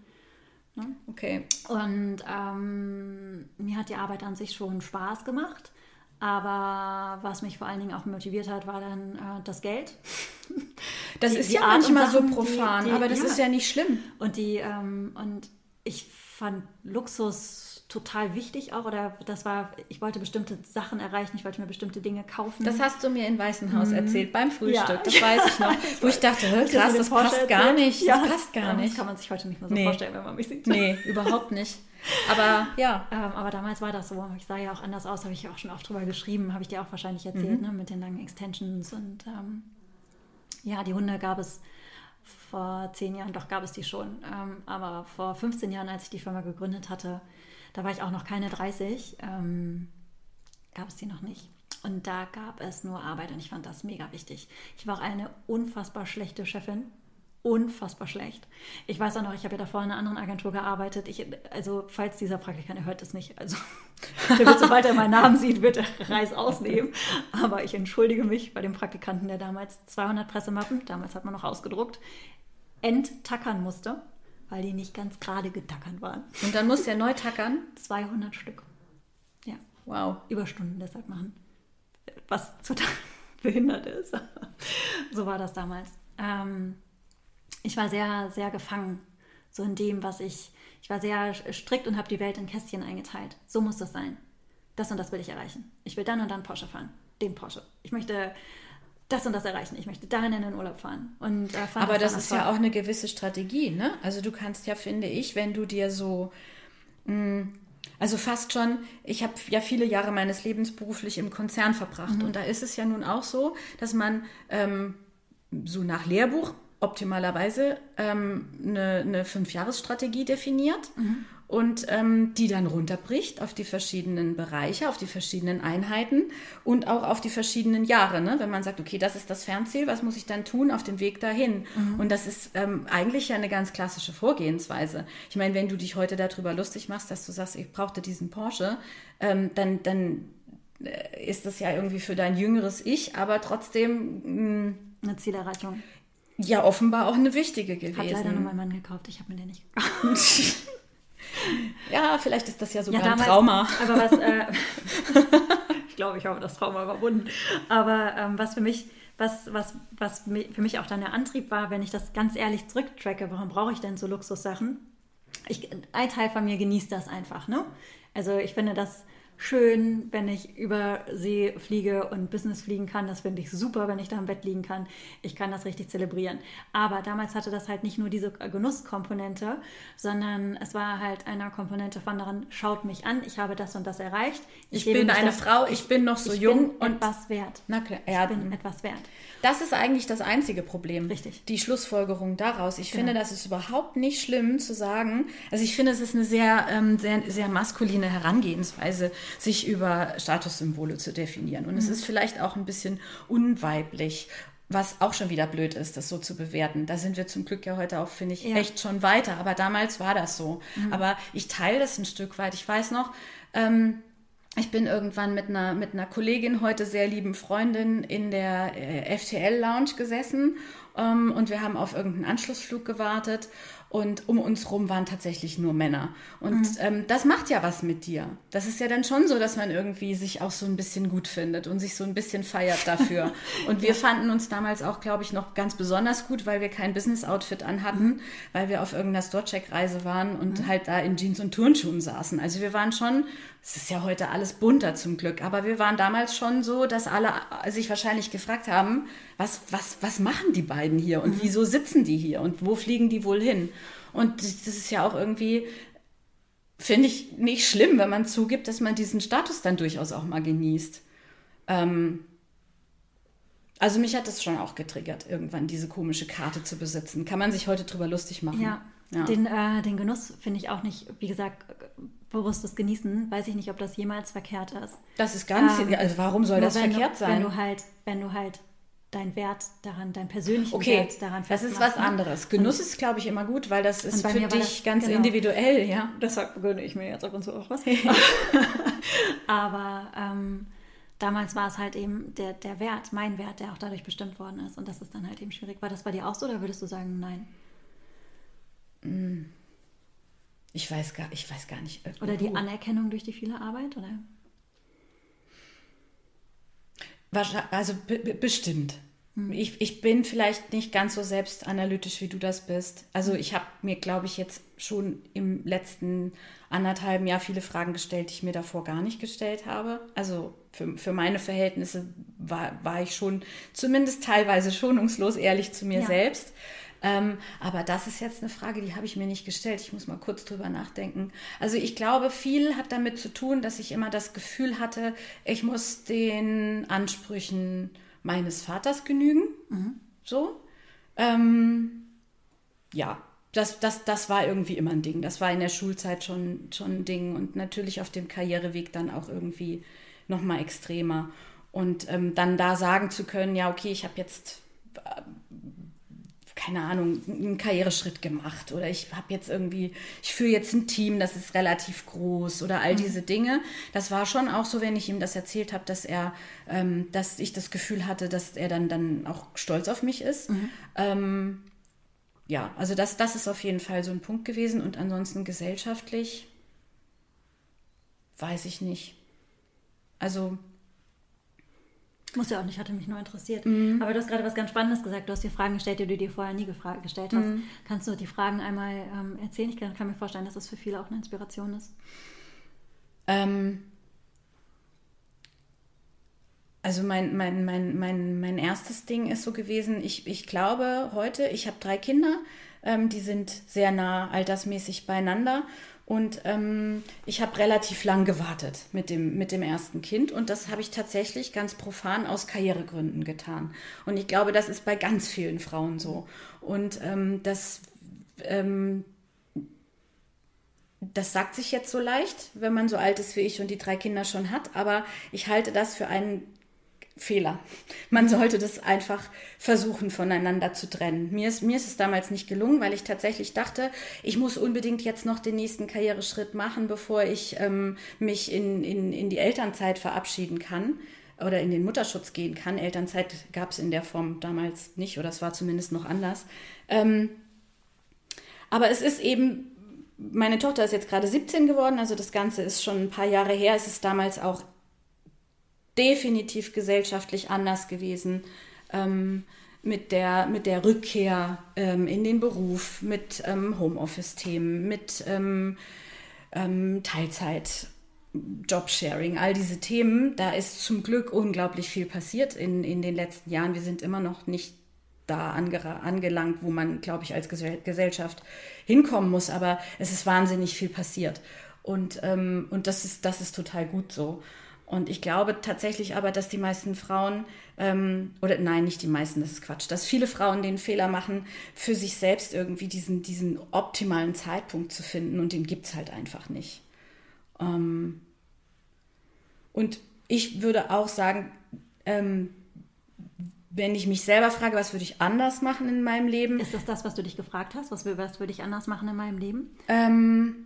Ne? Okay. Und ähm, mir hat die Arbeit an sich schon Spaß gemacht. Aber was mich vor allen Dingen auch motiviert hat, war dann äh, das Geld. Das die, ist die ja Art manchmal Sachen, so profan, die, die, aber das ja. ist ja nicht schlimm. Und die ähm, und ich fand Luxus total wichtig auch oder das war, ich wollte bestimmte Sachen erreichen, ich wollte mir bestimmte Dinge kaufen. Das hast du mir in Weißenhaus mhm. erzählt beim Frühstück, ja. das weiß ich noch, wo ich dachte, krass, das, passt erzählt. gar nicht, ja. das passt gar nicht. Das kann man sich heute nicht mehr so nee. vorstellen, wenn man mich sieht. Nee, überhaupt nicht. Aber ja. Ähm, aber damals war das so. Ich sah ja auch anders aus, habe ich auch schon oft drüber geschrieben, habe ich dir auch wahrscheinlich erzählt, mhm. ne, mit den langen Extensions und ähm, ja, die Hunde gab es vor zehn Jahren, doch gab es die schon. Ähm, aber vor 15 Jahren, als ich die Firma gegründet hatte, da war ich auch noch keine 30, ähm, gab es die noch nicht. Und da gab es nur Arbeit und ich fand das mega wichtig. Ich war auch eine unfassbar schlechte Chefin. Unfassbar schlecht. Ich weiß auch noch, ich habe ja davor in einer anderen Agentur gearbeitet. Ich, also, falls dieser Praktikant, er hört das nicht, also, der wird, sobald er meinen Namen sieht, wird er Reis ausnehmen. Aber ich entschuldige mich bei dem Praktikanten, der damals 200 Pressemappen, damals hat man noch ausgedruckt, enttackern musste, weil die nicht ganz gerade getackert waren. Und dann musste er neu tackern? 200 Stück. Ja. Wow. Überstunden deshalb machen. Was total behindert ist. so war das damals. Ähm, ich war sehr, sehr gefangen. So in dem, was ich. Ich war sehr strikt und habe die Welt in Kästchen eingeteilt. So muss das sein. Das und das will ich erreichen. Ich will dann und dann Porsche fahren. Den Porsche. Ich möchte das und das erreichen. Ich möchte dahin in den Urlaub fahren. Und, äh, fahren Aber das, das ist ja auch eine gewisse Strategie, ne? Also du kannst ja, finde ich, wenn du dir so, mh, mm, also fast schon, ich habe ja viele Jahre meines Lebens beruflich im Konzern verbracht. Mhm. Und da ist es ja nun auch so, dass man ähm, so nach Lehrbuch optimalerweise ähm, eine, eine Fünfjahresstrategie definiert. Mhm und ähm, die dann runterbricht auf die verschiedenen Bereiche, auf die verschiedenen Einheiten und auch auf die verschiedenen Jahre. Ne? Wenn man sagt, okay, das ist das Fernziel, was muss ich dann tun auf dem Weg dahin? Mhm. Und das ist ähm, eigentlich ja eine ganz klassische Vorgehensweise. Ich meine, wenn du dich heute darüber lustig machst, dass du sagst, ich brauchte diesen Porsche, ähm, dann, dann äh, ist das ja irgendwie für dein jüngeres Ich, aber trotzdem mh, mm, eine Zielerreichung. Ja, offenbar auch eine wichtige gewesen. Hat leider nur mein Mann gekauft, ich habe mir den nicht gekauft. Ja, vielleicht ist das ja sogar ja, damals, ein Trauma. Aber was, äh, ich glaube, ich habe das Trauma überwunden. Aber ähm, was für mich, was, was, was für mich auch dann der Antrieb war, wenn ich das ganz ehrlich zurücktracke, warum brauche ich denn so Luxussachen? Ich, ein Teil von mir genießt das einfach, ne? Also ich finde das schön, wenn ich über See fliege und Business fliegen kann. Das finde ich super, wenn ich da im Bett liegen kann. Ich kann das richtig zelebrieren. Aber damals hatte das halt nicht nur diese Genusskomponente, sondern es war halt eine Komponente von daran, schaut mich an, ich habe das und das erreicht. Ich, ich bin eine das, Frau, ich bin noch so ich jung bin und etwas wert. Na klar, ja, ich bin etwas wert. Das ist eigentlich das einzige Problem. Richtig. Die Schlussfolgerung daraus. Ich genau. finde, das ist überhaupt nicht schlimm zu sagen. Also ich finde, es ist eine sehr, ähm, sehr, sehr maskuline Herangehensweise, sich über Statussymbole zu definieren. Und mhm. es ist vielleicht auch ein bisschen unweiblich was auch schon wieder blöd ist, das so zu bewerten. Da sind wir zum Glück ja heute auch, finde ich, ja. echt schon weiter. Aber damals war das so. Mhm. Aber ich teile das ein Stück weit. Ich weiß noch, ähm, ich bin irgendwann mit einer, mit einer Kollegin, heute sehr lieben Freundin, in der äh, FTL-Lounge gesessen ähm, und wir haben auf irgendeinen Anschlussflug gewartet. Und um uns rum waren tatsächlich nur Männer. Und mhm. ähm, das macht ja was mit dir. Das ist ja dann schon so, dass man irgendwie sich auch so ein bisschen gut findet und sich so ein bisschen feiert dafür. und wir ja. fanden uns damals auch, glaube ich, noch ganz besonders gut, weil wir kein Business-Outfit anhatten, mhm. weil wir auf irgendeiner Store-Check-Reise waren und mhm. halt da in Jeans und Turnschuhen saßen. Also wir waren schon, es ist ja heute alles bunter zum Glück, aber wir waren damals schon so, dass alle sich wahrscheinlich gefragt haben, was, was, was machen die beiden hier und mhm. wieso sitzen die hier und wo fliegen die wohl hin? Und das, ist ja auch irgendwie, finde ich, nicht schlimm, wenn man zugibt, dass man diesen Status dann durchaus auch mal genießt. Ähm, also mich hat das schon auch getriggert, irgendwann diese komische Karte zu besitzen. Kann man sich heute drüber lustig machen. Ja, ja. Den, äh, den Genuss finde ich auch nicht, wie gesagt, bewusstes Genießen. Weiß ich nicht, ob das jemals verkehrt ist. Das ist ganz, ähm, also warum soll das verkehrt du, sein? Wenn du halt, wenn du halt dein Wert daran, dein persönlichen okay, Wert daran Das ist was ne? anderes. Genuss und, ist, glaube ich, immer gut, weil das ist für dich das, ganz genau, individuell, ja. Deshalb gönne ich mir jetzt ab und zu auch was. Aber ähm, damals war es halt eben der, der Wert, mein Wert, der auch dadurch bestimmt worden ist. Und das ist dann halt eben schwierig. War das bei dir auch so oder würdest du sagen, nein? Ich weiß gar, ich weiß gar nicht. Oder die Anerkennung durch die viele Arbeit, oder? Also bestimmt. Hm. Ich, ich bin vielleicht nicht ganz so selbstanalytisch, wie du das bist. Also ich habe mir, glaube ich, jetzt schon im letzten anderthalben Jahr viele Fragen gestellt, die ich mir davor gar nicht gestellt habe. Also für, für meine Verhältnisse war, war ich schon zumindest teilweise schonungslos ehrlich zu mir ja. selbst. Ähm, aber das ist jetzt eine Frage, die habe ich mir nicht gestellt. Ich muss mal kurz drüber nachdenken. Also ich glaube, viel hat damit zu tun, dass ich immer das Gefühl hatte, ich muss den Ansprüchen meines Vaters genügen. Mhm. So. Ähm, ja, das, das, das war irgendwie immer ein Ding. Das war in der Schulzeit schon, schon ein Ding und natürlich auf dem Karriereweg dann auch irgendwie noch mal extremer. Und ähm, dann da sagen zu können, ja, okay, ich habe jetzt äh, keine Ahnung, einen Karriereschritt gemacht oder ich habe jetzt irgendwie, ich führe jetzt ein Team, das ist relativ groß oder all mhm. diese Dinge. Das war schon auch so, wenn ich ihm das erzählt habe, dass er, ähm, dass ich das Gefühl hatte, dass er dann, dann auch stolz auf mich ist. Mhm. Ähm, ja, also das, das ist auf jeden Fall so ein Punkt gewesen und ansonsten gesellschaftlich weiß ich nicht. Also muss ja auch nicht, hatte mich nur interessiert. Mhm. Aber du hast gerade was ganz Spannendes gesagt. Du hast dir Fragen gestellt, die du dir vorher nie gestellt hast. Mhm. Kannst du die Fragen einmal ähm, erzählen? Ich kann, kann, mir vorstellen, dass das für viele auch eine Inspiration ist. Ähm, also mein, mein, mein, mein, mein erstes Ding ist so gewesen, ich, ich glaube heute, ich habe drei Kinder, ähm, die sind sehr nah altersmäßig beieinander und ähm, ich habe relativ lang gewartet mit dem, mit dem ersten Kind. Und das habe ich tatsächlich ganz profan aus Karrieregründen getan. Und ich glaube, das ist bei ganz vielen Frauen so. Und ähm, das, ähm, das sagt sich jetzt so leicht, wenn man so alt ist wie ich und die drei Kinder schon hat. Aber ich halte das für einen Fehler. Man sollte das einfach versuchen, voneinander zu trennen. Mir ist, mir ist es damals nicht gelungen, weil ich tatsächlich dachte, ich muss unbedingt jetzt noch den nächsten Karriereschritt machen, bevor ich ähm, mich in, in, in die Elternzeit verabschieden kann oder in den Mutterschutz gehen kann. Elternzeit gab es in der Form damals nicht oder es war zumindest noch anders. Ähm, aber es ist eben, meine Tochter ist jetzt gerade 17 geworden, also das Ganze ist schon ein paar Jahre her. Es ist damals auch definitiv gesellschaftlich anders gewesen. Ähm, mit der, mit der Rückkehr ähm, in den Beruf, mit ähm, Homeoffice-Themen, mit ähm, ähm, Teilzeit, Jobsharing, all diese Themen. Da ist zum Glück unglaublich viel passiert in, in den letzten Jahren. Wir sind immer noch nicht da angelangt, wo man, glaube ich, als Gesellschaft hinkommen muss, aber es ist wahnsinnig viel passiert. Und, ähm, und das, ist, das ist total gut so. Und ich glaube tatsächlich aber, dass die meisten Frauen, ähm, oder nein, nicht die meisten, das ist Quatsch, dass viele Frauen den Fehler machen, für sich selbst irgendwie diesen, diesen optimalen Zeitpunkt zu finden und den gibt es halt einfach nicht. Ähm, und ich würde auch sagen, ähm, wenn ich mich selber frage, was würde ich anders machen in meinem Leben. Ist das das, was du dich gefragt hast? Was, was würde ich anders machen in meinem Leben? Ähm,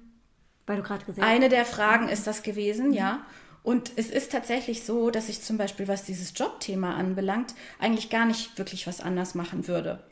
Weil du gerade gesagt hast. Eine der Fragen ist das gewesen, mhm. ja. Und es ist tatsächlich so, dass ich zum Beispiel, was dieses Jobthema anbelangt, eigentlich gar nicht wirklich was anders machen würde.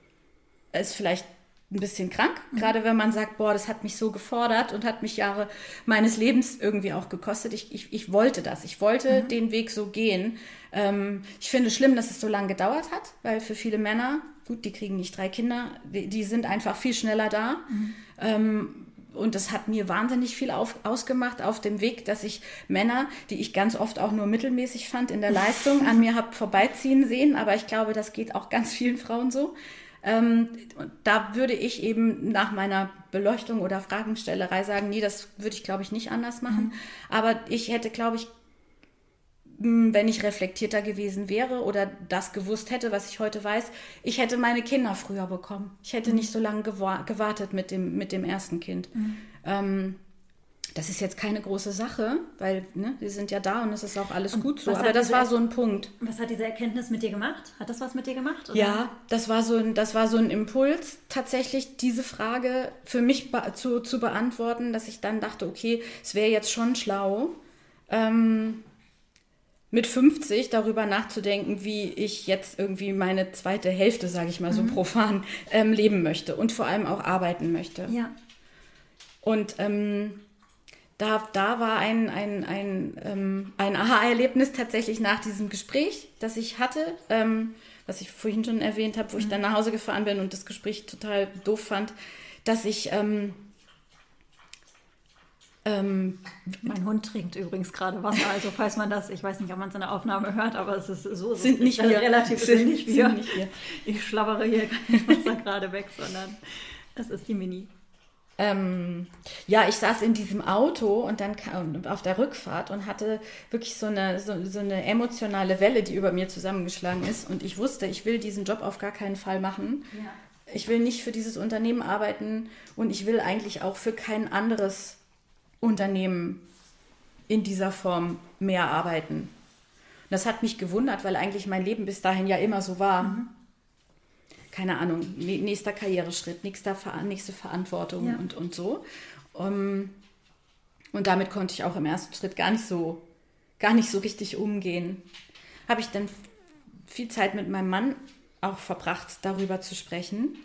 Es vielleicht ein bisschen krank, mhm. gerade wenn man sagt, boah, das hat mich so gefordert und hat mich Jahre meines Lebens irgendwie auch gekostet. Ich, ich, ich wollte das, ich wollte mhm. den Weg so gehen. Ähm, ich finde es schlimm, dass es so lange gedauert hat, weil für viele Männer, gut, die kriegen nicht drei Kinder, die, die sind einfach viel schneller da. Mhm. Ähm, und das hat mir wahnsinnig viel auf, ausgemacht auf dem Weg, dass ich Männer, die ich ganz oft auch nur mittelmäßig fand in der Leistung, an mir habe vorbeiziehen sehen. Aber ich glaube, das geht auch ganz vielen Frauen so. Ähm, da würde ich eben nach meiner Beleuchtung oder Fragenstellerei sagen, nee, das würde ich, glaube ich, nicht anders machen. Mhm. Aber ich hätte, glaube ich, wenn ich reflektierter gewesen wäre oder das gewusst hätte, was ich heute weiß, ich hätte meine Kinder früher bekommen. Ich hätte mhm. nicht so lange gewartet mit dem, mit dem ersten Kind. Mhm. Ähm, das ist jetzt keine große Sache, weil ne, wir sind ja da und es ist auch alles und gut so. Aber das war so ein Punkt. Was hat diese Erkenntnis mit dir gemacht? Hat das was mit dir gemacht? Oder? Ja, das war, so ein, das war so ein Impuls, tatsächlich diese Frage für mich zu, zu beantworten, dass ich dann dachte, okay, es wäre jetzt schon schlau, ähm, mit 50 darüber nachzudenken, wie ich jetzt irgendwie meine zweite Hälfte, sage ich mal so mhm. profan, ähm, leben möchte und vor allem auch arbeiten möchte. Ja. Und ähm, da, da war ein, ein, ein, ähm, ein Aha-Erlebnis tatsächlich nach diesem Gespräch, das ich hatte, ähm, was ich vorhin schon erwähnt habe, wo mhm. ich dann nach Hause gefahren bin und das Gespräch total doof fand, dass ich ähm, mein Hund trinkt übrigens gerade Wasser, also falls man das, ich weiß nicht, ob man es in der Aufnahme hört, aber es ist so, sind nicht wir. relativ sind, sind nicht wir. Sind nicht wir. Ich schlabbere hier kein Wasser gerade weg, sondern es ist die Mini. Ähm, ja, ich saß in diesem Auto und dann kam, auf der Rückfahrt und hatte wirklich so eine, so, so eine emotionale Welle, die über mir zusammengeschlagen ist. Und ich wusste, ich will diesen Job auf gar keinen Fall machen. Ja. Ich will nicht für dieses Unternehmen arbeiten und ich will eigentlich auch für kein anderes Unternehmen in dieser Form mehr arbeiten. Und das hat mich gewundert, weil eigentlich mein Leben bis dahin ja immer so war. Mhm. Keine Ahnung, nächster Karriereschritt, nächster, nächste Verantwortung ja. und, und so. Um, und damit konnte ich auch im ersten Schritt gar nicht so, gar nicht so richtig umgehen. Habe ich dann viel Zeit mit meinem Mann auch verbracht, darüber zu sprechen.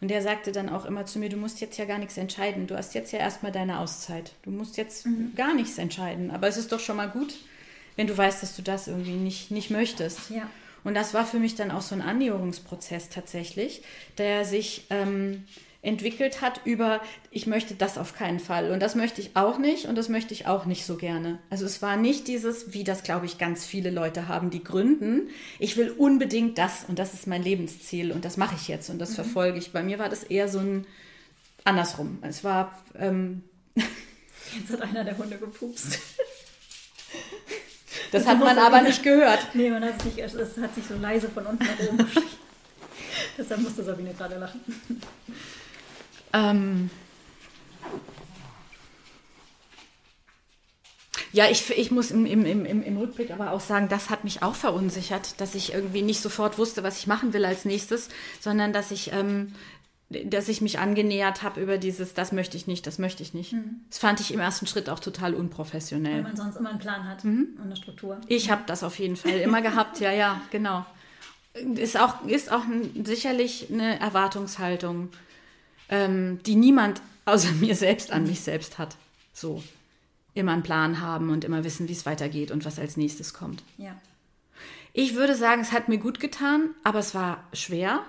Und der sagte dann auch immer zu mir, du musst jetzt ja gar nichts entscheiden. Du hast jetzt ja erstmal deine Auszeit. Du musst jetzt mhm. gar nichts entscheiden. Aber es ist doch schon mal gut, wenn du weißt, dass du das irgendwie nicht, nicht möchtest. Ja. Und das war für mich dann auch so ein Annäherungsprozess tatsächlich, der sich ähm, entwickelt hat über, ich möchte das auf keinen Fall und das möchte ich auch nicht und das möchte ich auch nicht so gerne. Also es war nicht dieses, wie das glaube ich ganz viele Leute haben, die gründen, ich will unbedingt das und das ist mein Lebensziel und das mache ich jetzt und das mhm. verfolge ich. Bei mir war das eher so ein andersrum. Es war... Ähm, jetzt hat einer der Hunde gepupst. Das, das hat man aber nicht gehört. Nee, man hat es nicht, es hat sich so leise von unten nach oben Deshalb musste Sabine gerade lachen. Ähm, ja, ich, ich muss im, im, im, im Rückblick aber auch sagen, das hat mich auch verunsichert, dass ich irgendwie nicht sofort wusste, was ich machen will als nächstes, sondern dass ich, ähm, dass ich mich angenähert habe über dieses, das möchte ich nicht, das möchte ich nicht. Mhm. Das fand ich im ersten Schritt auch total unprofessionell. Weil man sonst immer einen Plan hat mhm. und eine Struktur. Ich habe das auf jeden Fall immer gehabt, ja, ja, genau. Ist auch, ist auch sicherlich eine Erwartungshaltung ähm, die niemand außer mir selbst an mich selbst hat. So immer einen Plan haben und immer wissen, wie es weitergeht und was als nächstes kommt. Ja. Ich würde sagen, es hat mir gut getan, aber es war schwer,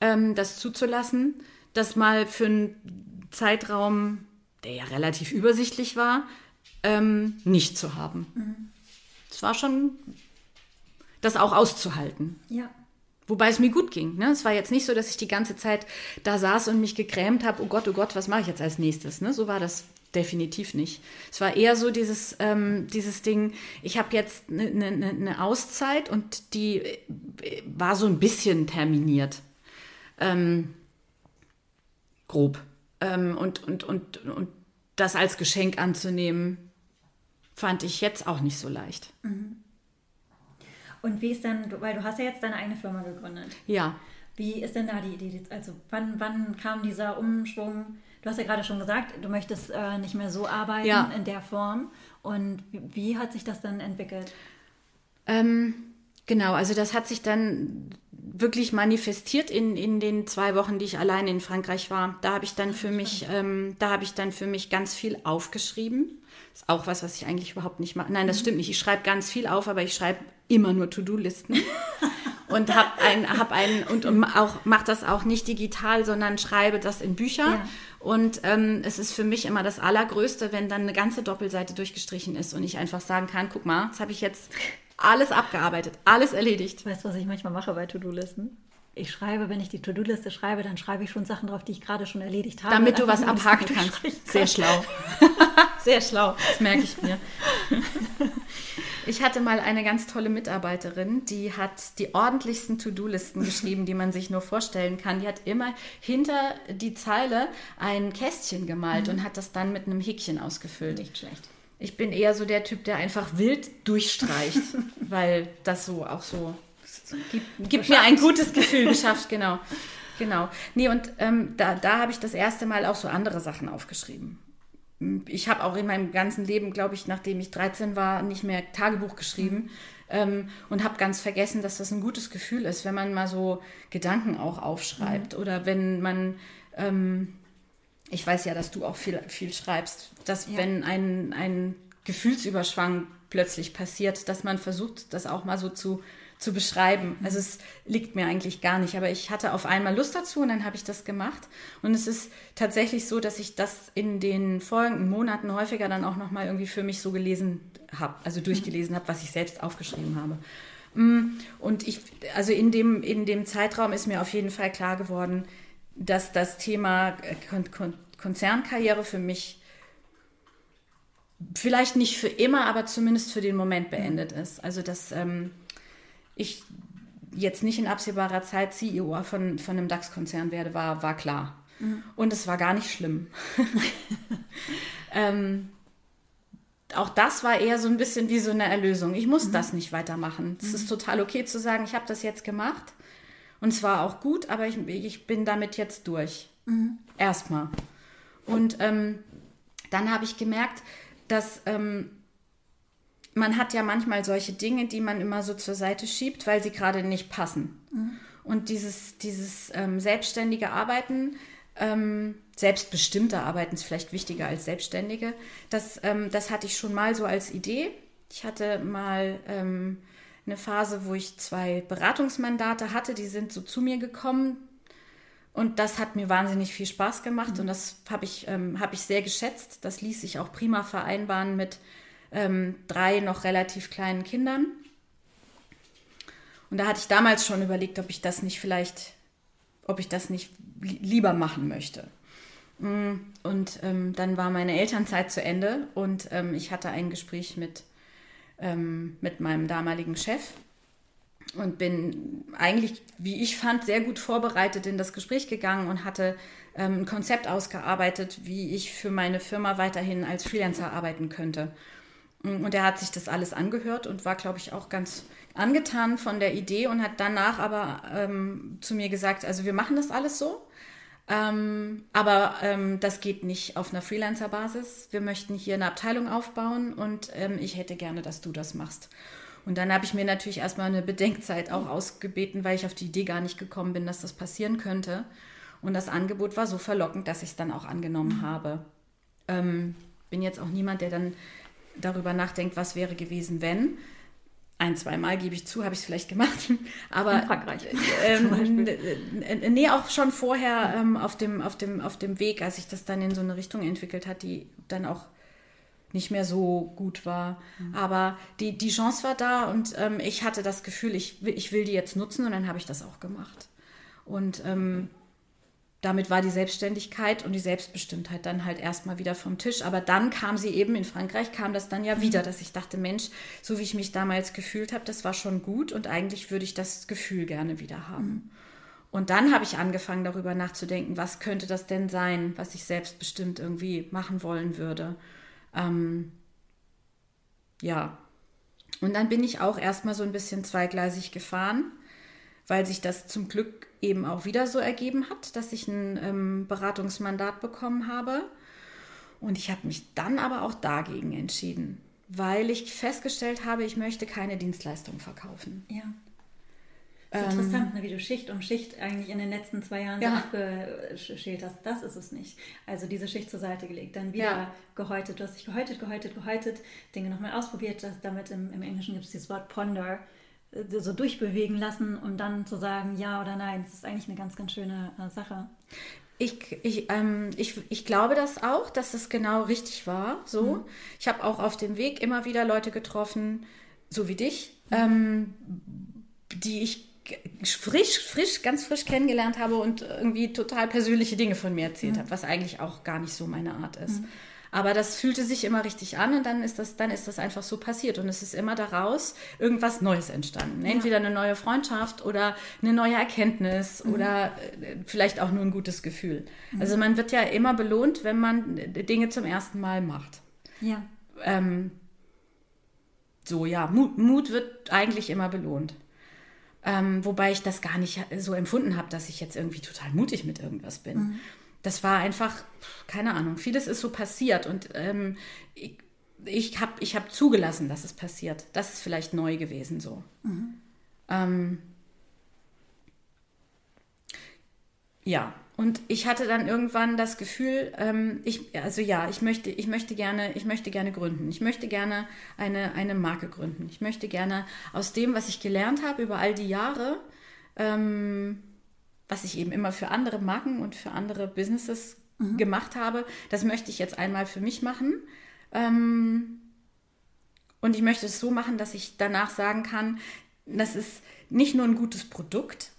ähm, das zuzulassen, das mal für einen Zeitraum, der ja relativ übersichtlich war, ähm, nicht zu haben. Mhm. Es war schon das auch auszuhalten. Ja. Wobei es mir gut ging. Ne? Es war jetzt nicht so, dass ich die ganze Zeit da saß und mich gegrämt habe, oh Gott, oh Gott, was mache ich jetzt als nächstes? Ne? So war das definitiv nicht. Es war eher so dieses, ähm, dieses Ding, ich habe jetzt eine ne, ne, ne Auszeit und die äh, war so ein bisschen terminiert. Ähm, grob. Ähm, und, und, und, und das als Geschenk anzunehmen, fand ich jetzt auch nicht so leicht. Mhm. Und wie ist denn, weil du hast ja jetzt deine eigene Firma gegründet. Ja. Wie ist denn da die Idee? Also wann, wann kam dieser Umschwung? Du hast ja gerade schon gesagt, du möchtest äh, nicht mehr so arbeiten ja. in der Form. Und wie, wie hat sich das dann entwickelt? Ähm, genau, also das hat sich dann wirklich manifestiert in, in den zwei Wochen, die ich allein in Frankreich war. Da habe ich dann für mich, ähm, da habe ich dann für mich ganz viel aufgeschrieben. Ist auch was, was ich eigentlich überhaupt nicht mache. Nein, das mhm. stimmt nicht. Ich schreibe ganz viel auf, aber ich schreibe immer nur To-Do-Listen. und habe ein, hab ein und, und auch mache das auch nicht digital, sondern schreibe das in Bücher. Ja. Und ähm, es ist für mich immer das Allergrößte, wenn dann eine ganze Doppelseite durchgestrichen ist und ich einfach sagen kann, guck mal, das habe ich jetzt alles abgearbeitet, alles erledigt. Weißt du, was ich manchmal mache bei To-Do-Listen? Ich schreibe, wenn ich die To-Do-Liste schreibe, dann schreibe ich schon Sachen drauf, die ich gerade schon erledigt habe. Damit du was abhaken kannst. Sehr schlau. Sehr schlau, das merke ich mir. Ich hatte mal eine ganz tolle Mitarbeiterin, die hat die ordentlichsten To-Do-Listen geschrieben, die man sich nur vorstellen kann. Die hat immer hinter die Zeile ein Kästchen gemalt mhm. und hat das dann mit einem Häkchen ausgefüllt. Nicht schlecht. Ich bin eher so der Typ, der einfach wild durchstreicht, weil das so auch so gibt, gibt mir ein gutes Gefühl geschafft, genau. Genau. Nee, und ähm, da, da habe ich das erste Mal auch so andere Sachen aufgeschrieben ich habe auch in meinem ganzen Leben, glaube ich, nachdem ich 13 war, nicht mehr Tagebuch geschrieben ähm, und habe ganz vergessen, dass das ein gutes Gefühl ist, wenn man mal so Gedanken auch aufschreibt mhm. oder wenn man, ähm, ich weiß ja, dass du auch viel, viel schreibst, dass ja. wenn ein, ein Gefühlsüberschwang plötzlich passiert, dass man versucht, das auch mal so zu zu beschreiben. Also es liegt mir eigentlich gar nicht, aber ich hatte auf einmal Lust dazu und dann habe ich das gemacht. Und es ist tatsächlich so, dass ich das in den folgenden Monaten häufiger dann auch nochmal irgendwie für mich so gelesen habe, also durchgelesen habe, was ich selbst aufgeschrieben habe. Mm, und ich, also in dem, in dem Zeitraum ist mir auf jeden Fall klar geworden, dass das Thema äh, Kon Kon Konzernkarriere für mich vielleicht nicht für immer, aber zumindest für den Moment beendet ist. Also dass ähm, ich jetzt nicht in absehbarer Zeit CEO von, von einem DAX-Konzern werde, war, war klar. Mhm. Und es war gar nicht schlimm. ähm, auch das war eher so ein bisschen wie so eine Erlösung. Ich muss mhm. das nicht weitermachen. Es mhm. ist total okay zu sagen, ich habe das jetzt gemacht. Und es war auch gut, aber ich, ich bin damit jetzt durch. Mhm. Erstmal. Und ähm, dann habe ich gemerkt, dass ähm, man hat ja manchmal solche Dinge, die man immer so zur Seite schiebt, weil sie gerade nicht passen. Mhm. Und dieses, dieses ähm, selbstständige Arbeiten, ähm, selbstbestimmte Arbeiten ist vielleicht wichtiger als selbstständige, das, ähm, das hatte ich schon mal so als Idee. Ich hatte mal ähm, eine Phase, wo ich zwei Beratungsmandate hatte, die sind so zu mir gekommen. Und das hat mir wahnsinnig viel Spaß gemacht mhm. und das habe ich, ähm, hab ich sehr geschätzt. Das ließ sich auch prima vereinbaren mit ähm, drei noch relativ kleinen Kindern. Und da hatte ich damals schon überlegt, ob ich das nicht vielleicht, ob ich das nicht lieber machen möchte. Mm, und ähm, dann war meine Elternzeit zu Ende und ähm, ich hatte ein Gespräch mit, ähm, mit meinem damaligen Chef und bin eigentlich, wie ich fand, sehr gut vorbereitet in das Gespräch gegangen und hatte ähm, ein Konzept ausgearbeitet, wie ich für meine Firma weiterhin als Freelancer arbeiten könnte. Und er hat sich das alles angehört und war, glaube ich, auch ganz angetan von der Idee und hat danach aber ähm, zu mir gesagt, also wir machen das alles so, ähm, aber ähm, das geht nicht auf einer Freelancer-Basis. Wir möchten hier eine Abteilung aufbauen und ähm, ich hätte gerne, dass du das machst. Und dann habe ich mir natürlich erstmal eine Bedenkzeit auch ausgebeten, weil ich auf die Idee gar nicht gekommen bin, dass das passieren könnte. Und das Angebot war so verlockend, dass ich es dann auch angenommen habe. Ähm, bin jetzt auch niemand, der dann darüber nachdenkt, was wäre gewesen, wenn. Ein, zweimal gebe ich zu, habe ich es vielleicht gemacht. Aber In Frankreich. Ähm, nee, auch schon vorher ähm, auf, dem, auf, dem, auf dem Weg, als sich das dann in so eine Richtung entwickelt hat, die dann auch nicht mehr so gut war. Mhm. Aber die, die Chance war da und ähm, ich hatte das Gefühl, ich, ich will die jetzt nutzen und dann habe ich das auch gemacht. Und ähm, damit war die Selbstständigkeit und die Selbstbestimmtheit dann halt erstmal wieder vom Tisch. Aber dann kam sie eben in Frankreich, kam das dann ja wieder, dass ich dachte, Mensch, so wie ich mich damals gefühlt habe, das war schon gut und eigentlich würde ich das Gefühl gerne wieder haben. Mhm. Und dann habe ich angefangen darüber nachzudenken, was könnte das denn sein, was ich selbstbestimmt irgendwie machen wollen würde. Ähm, ja. Und dann bin ich auch erstmal so ein bisschen zweigleisig gefahren, weil sich das zum Glück eben auch wieder so ergeben hat, dass ich ein ähm, Beratungsmandat bekommen habe. Und ich habe mich dann aber auch dagegen entschieden, weil ich festgestellt habe, ich möchte keine Dienstleistung verkaufen. Ja. Das ist interessant, ne, wie du Schicht um Schicht eigentlich in den letzten zwei Jahren Ja. so abgeschält hast. Das ist es nicht. Also diese Schicht zur Seite gelegt, dann wieder Ja. gehäutet. Du hast dich gehäutet, gehäutet, gehäutet, Dinge nochmal ausprobiert. Das, damit im, im Englischen gibt es dieses Wort Ponder, so durchbewegen lassen und dann zu sagen ja oder nein. Das ist eigentlich eine ganz, ganz schöne äh, Sache. Ich, ich, ähm, ich, ich glaube das auch, dass es genau richtig war. So. Ich habe auch auf dem Weg immer wieder Leute getroffen, so wie dich, ähm, die ich frisch, frisch, ganz frisch kennengelernt habe und irgendwie total persönliche Dinge von mir erzählt habe, was eigentlich auch gar nicht so meine Art ist. Aber das fühlte sich immer richtig an und dann ist das, dann ist das einfach so passiert. Und es ist immer daraus irgendwas Neues entstanden. Entweder eine neue Freundschaft oder eine neue Erkenntnis oder äh, vielleicht auch nur ein gutes Gefühl. Also man wird ja immer belohnt, wenn man äh, Dinge zum ersten Mal macht. Ja. Ähm, so, ja, Mut, Mut wird eigentlich immer belohnt. Ähm, wobei ich das gar nicht so empfunden habe, dass ich jetzt irgendwie total mutig mit irgendwas bin. Das war einfach, keine Ahnung, vieles ist so passiert und ähm, ich, ich habe ich hab zugelassen, dass es passiert. Das ist vielleicht neu gewesen so. Ähm, ja, und ich hatte dann irgendwann das Gefühl, ähm, ich, also ja, ich möchte, ich möchte gerne, ich möchte gerne gründen. Ich möchte gerne eine, eine Marke gründen. Ich möchte gerne aus dem, was ich gelernt habe über all die Jahre, ähm, was ich eben immer für andere Marken und für andere Businesses gemacht habe, das möchte ich jetzt einmal für mich machen. Ähm, und ich möchte es so machen, dass ich danach sagen kann, das ist nicht nur ein gutes Produkt,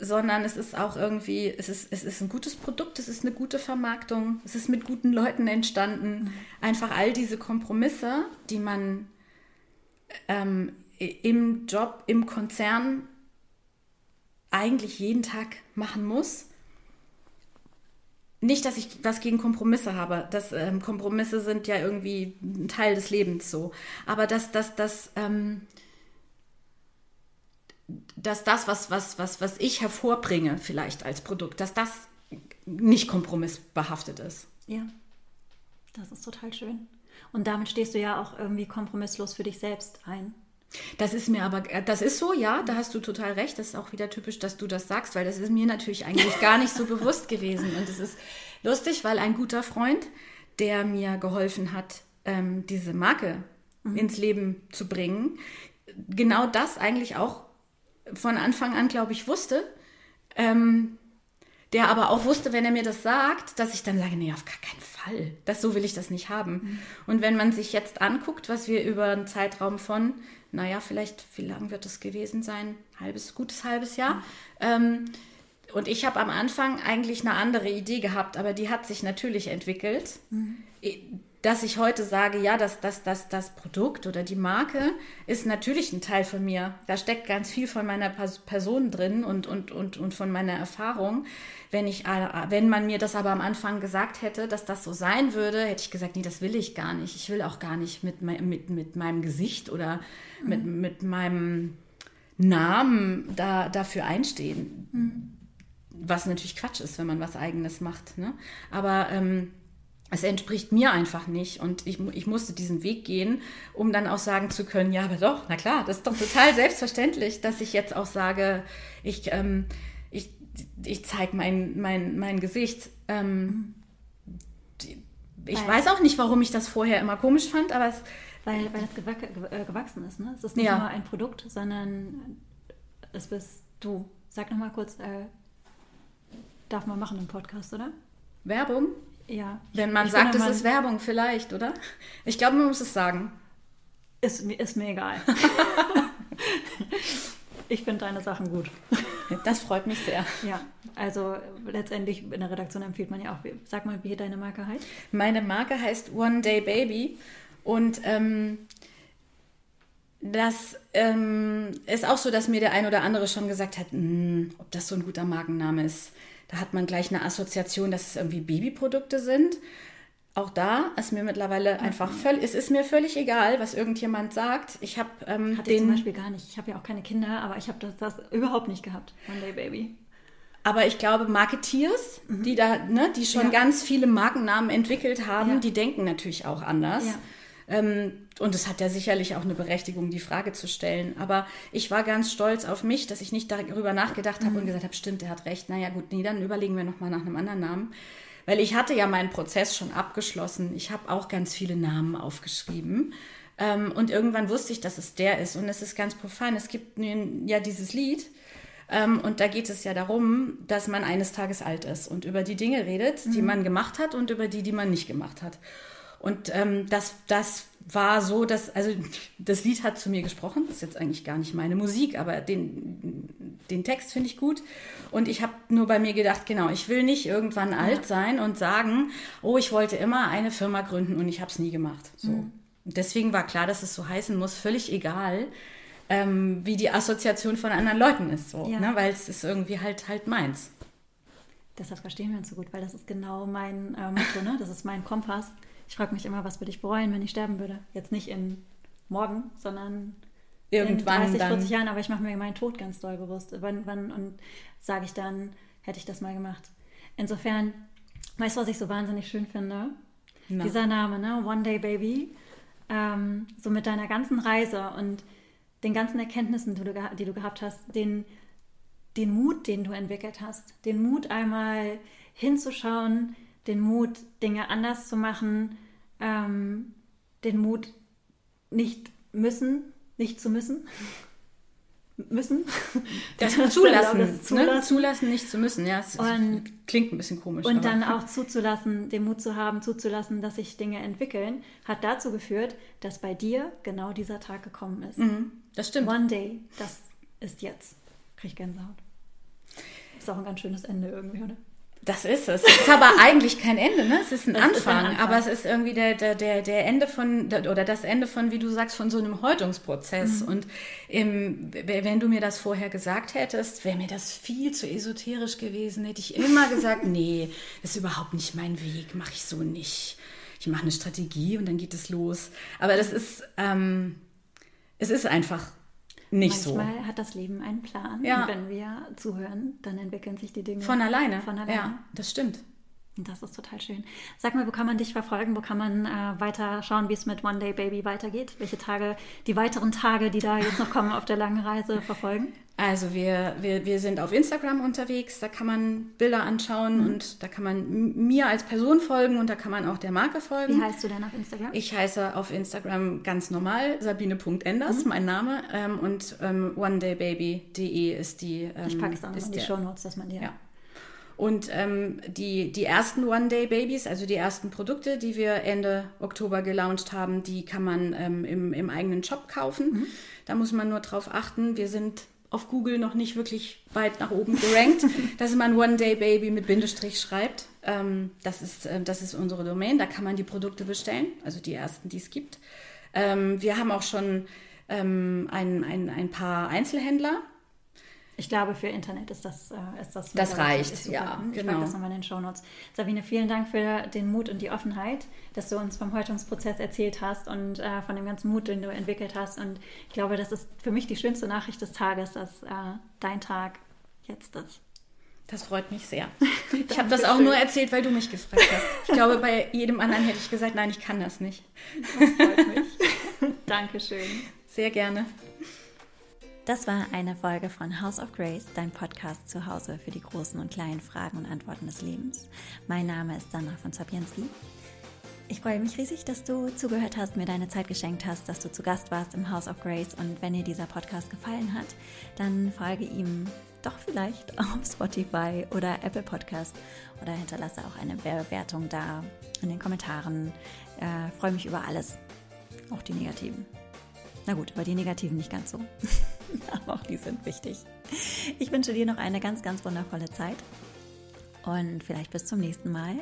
sondern es ist auch irgendwie, es ist, es ist ein gutes Produkt, es ist eine gute Vermarktung, es ist mit guten Leuten entstanden. Einfach all diese Kompromisse, die man ähm, im Job, im Konzern eigentlich jeden Tag machen muss. Nicht, dass ich was gegen Kompromisse habe. Das, ähm, Kompromisse sind ja irgendwie ein Teil des Lebens so. Aber dass, dass, dass, ähm, dass das, was, was, was, was ich hervorbringe, vielleicht als Produkt, dass das nicht kompromissbehaftet ist. Ja, das ist total schön. Und damit stehst du ja auch irgendwie kompromisslos für dich selbst ein. Das ist mir aber, äh, das ist so, ja, da hast du total recht. Das ist auch wieder typisch, dass du das sagst, weil das ist mir natürlich eigentlich gar nicht so bewusst gewesen. Und es ist lustig, weil ein guter Freund, der mir geholfen hat, ähm, diese Marke ins Leben zu bringen, genau das eigentlich auch von Anfang an, glaube ich, wusste. Ähm, der aber auch wusste, wenn er mir das sagt, dass ich dann sage, nee, auf gar keinen Fall. Das, so will ich das nicht haben. Und wenn man sich jetzt anguckt, was wir über einen Zeitraum von, naja, vielleicht, wie lang wird es gewesen sein? Halbes, gutes halbes Jahr. Ähm, und ich habe am Anfang eigentlich eine andere Idee gehabt, aber die hat sich natürlich entwickelt. Dass ich heute sage, ja, das, das, das, das Produkt oder die Marke ist natürlich ein Teil von mir. Da steckt ganz viel von meiner Pers- Person drin und, und, und, und von meiner Erfahrung. Wenn, ich, äh, wenn man mir das aber am Anfang gesagt hätte, dass das so sein würde, hätte ich gesagt, nee, das will ich gar nicht. Ich will auch gar nicht mit, mit, mit meinem Gesicht oder mit, mit meinem Namen da, dafür einstehen. Was natürlich Quatsch ist, wenn man was Eigenes macht. Ne? Aber ähm, es entspricht mir einfach nicht. Und ich, ich musste diesen Weg gehen, um dann auch sagen zu können, ja, aber doch, na klar, das ist doch total selbstverständlich, dass ich jetzt auch sage, ich, ähm, ich, ich zeige mein, mein, mein Gesicht. Ähm, ich Weil- weiß auch nicht, warum ich das vorher immer komisch fand, aber es, Weil, weil das äh, gewachsen ist. Ne? Es ist nicht Ja. nur ein Produkt, sondern es bist du. Sag nochmal kurz, äh, darf man machen im Podcast, oder? Werbung, Ja. wenn man Ich sagt, es ist Werbung, vielleicht, oder? Ich glaube, man muss es sagen. Ist, mir- ist mir egal. ich finde deine Sachen gut. Das freut mich sehr. Ja, also letztendlich in der Redaktion empfiehlt man ja auch, sag mal, wie deine Marke heißt. Meine Marke heißt One Day Baby und ähm, das ähm, ist auch so, dass mir der ein oder andere schon gesagt hat, "Mm, ob das so ein guter Markenname ist. Da hat man gleich eine Assoziation, dass es irgendwie Babyprodukte sind. Auch da ist mir mittlerweile einfach völlig, es ist mir völlig egal, was irgendjemand sagt. Ich habe ähm, Hatte ich zum den, Beispiel gar nicht. Ich habe ja auch keine Kinder, aber ich habe das, das überhaupt nicht gehabt. One Day Baby. Aber ich glaube, Marketeers, die da, ne, die schon Ja. ganz viele Markennamen entwickelt haben, Ja. die denken natürlich auch anders. Ja. Ähm, und es hat ja sicherlich auch eine Berechtigung, die Frage zu stellen. Aber ich war ganz stolz auf mich, dass ich nicht darüber nachgedacht habe mhm. und gesagt habe, stimmt, der hat recht. Naja gut, nee, dann überlegen wir nochmal nach einem anderen Namen. Weil ich hatte ja meinen Prozess schon abgeschlossen. Ich habe auch ganz viele Namen aufgeschrieben. Ähm, und irgendwann wusste ich, dass es der ist. Und es ist ganz profan. Es gibt ja dieses Lied. Ähm, und da geht es ja darum, dass man eines Tages alt ist und über die Dinge redet, die mhm. man gemacht hat und über die, die man nicht gemacht hat. Und ähm, das, das war so, dass, also das Lied hat zu mir gesprochen. Das ist jetzt eigentlich gar nicht meine Musik, aber den, den Text finde ich gut. Und ich habe nur bei mir gedacht, genau, ich will nicht irgendwann ja. alt sein und sagen, oh, ich wollte immer eine Firma gründen und ich habe es nie gemacht. So. Mhm. Deswegen war klar, dass es so heißen muss, völlig egal, ähm, wie die Assoziation von anderen Leuten ist. So, ja. ne? Weil es ist irgendwie halt halt meins. Deshalb verstehen wir uns so gut, weil das ist genau mein äh, Motto, ne? das ist mein Kompass. Ich frage mich immer, was würde ich bereuen, wenn ich sterben würde? Jetzt nicht in morgen, sondern irgendwann in 30, dann. 40 Jahren, aber ich mache mir meinen Tod ganz doll bewusst. Wann, wann und sage ich dann, hätte ich das mal gemacht. Insofern, weißt du, was ich so wahnsinnig schön finde? Na. Dieser Name, ne? One Day Baby ähm, so mit deiner ganzen Reise und den ganzen Erkenntnissen, die du, die du gehabt hast, den, den Mut, den du entwickelt hast, den Mut einmal hinzuschauen, den Mut, Dinge anders zu machen, ähm, den Mut, nicht müssen, nicht zu müssen, müssen. Das, zulassen, das zulassen. Ne? zulassen, nicht zu müssen. Ja, es und, klingt ein bisschen komisch. Und aber. dann auch zuzulassen, den Mut zu haben, zuzulassen, dass sich Dinge entwickeln, hat dazu geführt, dass bei dir genau dieser Tag gekommen ist. Mhm, das stimmt. One day, das ist jetzt. Krieg ich Gänsehaut. Ist auch ein ganz schönes Ende irgendwie, oder? Das ist es. Es ist aber eigentlich kein Ende, ne? Es ist ein, Anfang, ist ein Anfang, aber es ist irgendwie der, der, der, der Ende von, oder das Ende von, wie du sagst, von so einem Häutungsprozess. Mhm. Und ähm, wenn du mir das vorher gesagt hättest, wäre mir das viel zu esoterisch gewesen. Hätte ich immer gesagt, nee, das ist überhaupt nicht mein Weg, mache ich so nicht. Ich mache eine Strategie und dann geht es los. Aber das ist, ähm, es ist einfach nicht Manchmal so. Manchmal hat das Leben einen Plan. Ja. Und wenn wir zuhören, dann entwickeln sich die Dinge von alleine. Von alleine. Ja, das stimmt. Das ist total schön. Sag mal, wo kann man dich verfolgen? Wo kann man äh, weiter schauen, wie es mit One Day Baby weitergeht? Welche Tage, die weiteren Tage, die da jetzt noch kommen auf der langen Reise verfolgen? Also wir, wir, wir sind auf Instagram unterwegs, da kann man Bilder anschauen mhm. und da kann man mir als Person folgen und da kann man auch der Marke folgen. Wie heißt du denn auf Instagram? Ich heiße auf Instagram ganz normal sabine.enders, mhm. mein Name. Ähm, und ähm, onedaybaby.de ist die. Ähm, ich packe es auch noch in die Show Notes, dass man die ja. Und ähm, die, die ersten One-Day-Babies, also die ersten Produkte, die wir Ende Oktober gelauncht haben, die kann man ähm, im, im eigenen Shop kaufen. Mhm. Da muss man nur drauf achten. Wir sind auf Google noch nicht wirklich weit nach oben gerankt, dass man One-Day-Baby mit Bindestrich schreibt. Ähm, das, ist, äh, das ist unsere Domain. Da kann man die Produkte bestellen, also die ersten, die es gibt. Ähm, wir haben auch schon ähm, ein, ein, ein paar Einzelhändler, ich glaube, für Internet ist das äh, ist das. Das reicht, ja. Ich genau. das nochmal in den Shownotes. Sabine, vielen Dank für den Mut und die Offenheit, dass du uns vom Häutungsprozess erzählt hast und äh, von dem ganzen Mut, den du entwickelt hast. Und ich glaube, das ist für mich die schönste Nachricht des Tages, dass äh, dein Tag jetzt ist. Das freut mich sehr. Ich habe das auch nur erzählt, weil du mich gefragt hast. Ich glaube, bei jedem anderen hätte ich gesagt, nein, ich kann das nicht. Das freut mich. Dankeschön. Sehr gerne. Das war eine Folge von House of Grace, dein Podcast zu Hause für die großen und kleinen Fragen und Antworten des Lebens. Mein Name ist Sandra von Zapienski. Ich freue mich riesig, dass du zugehört hast, mir deine Zeit geschenkt hast, dass du zu Gast warst im House of Grace und wenn dir dieser Podcast gefallen hat, dann folge ihm doch vielleicht auf Spotify oder Apple Podcast oder hinterlasse auch eine Bewertung da in den Kommentaren. Äh, freue mich über alles, auch die negativen. Na gut, über die negativen nicht ganz so. aber auch die sind wichtig. Ich wünsche dir noch eine ganz, ganz wundervolle Zeit und vielleicht bis zum nächsten Mal.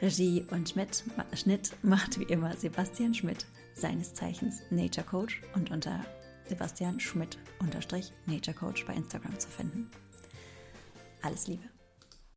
Regie und Schmidt, Schnitt macht wie immer Sebastian Schmidt, seines Zeichens Nature Coach und unter Sebastian Schmidt unterstrich Nature Coach bei Instagram zu finden. Alles Liebe.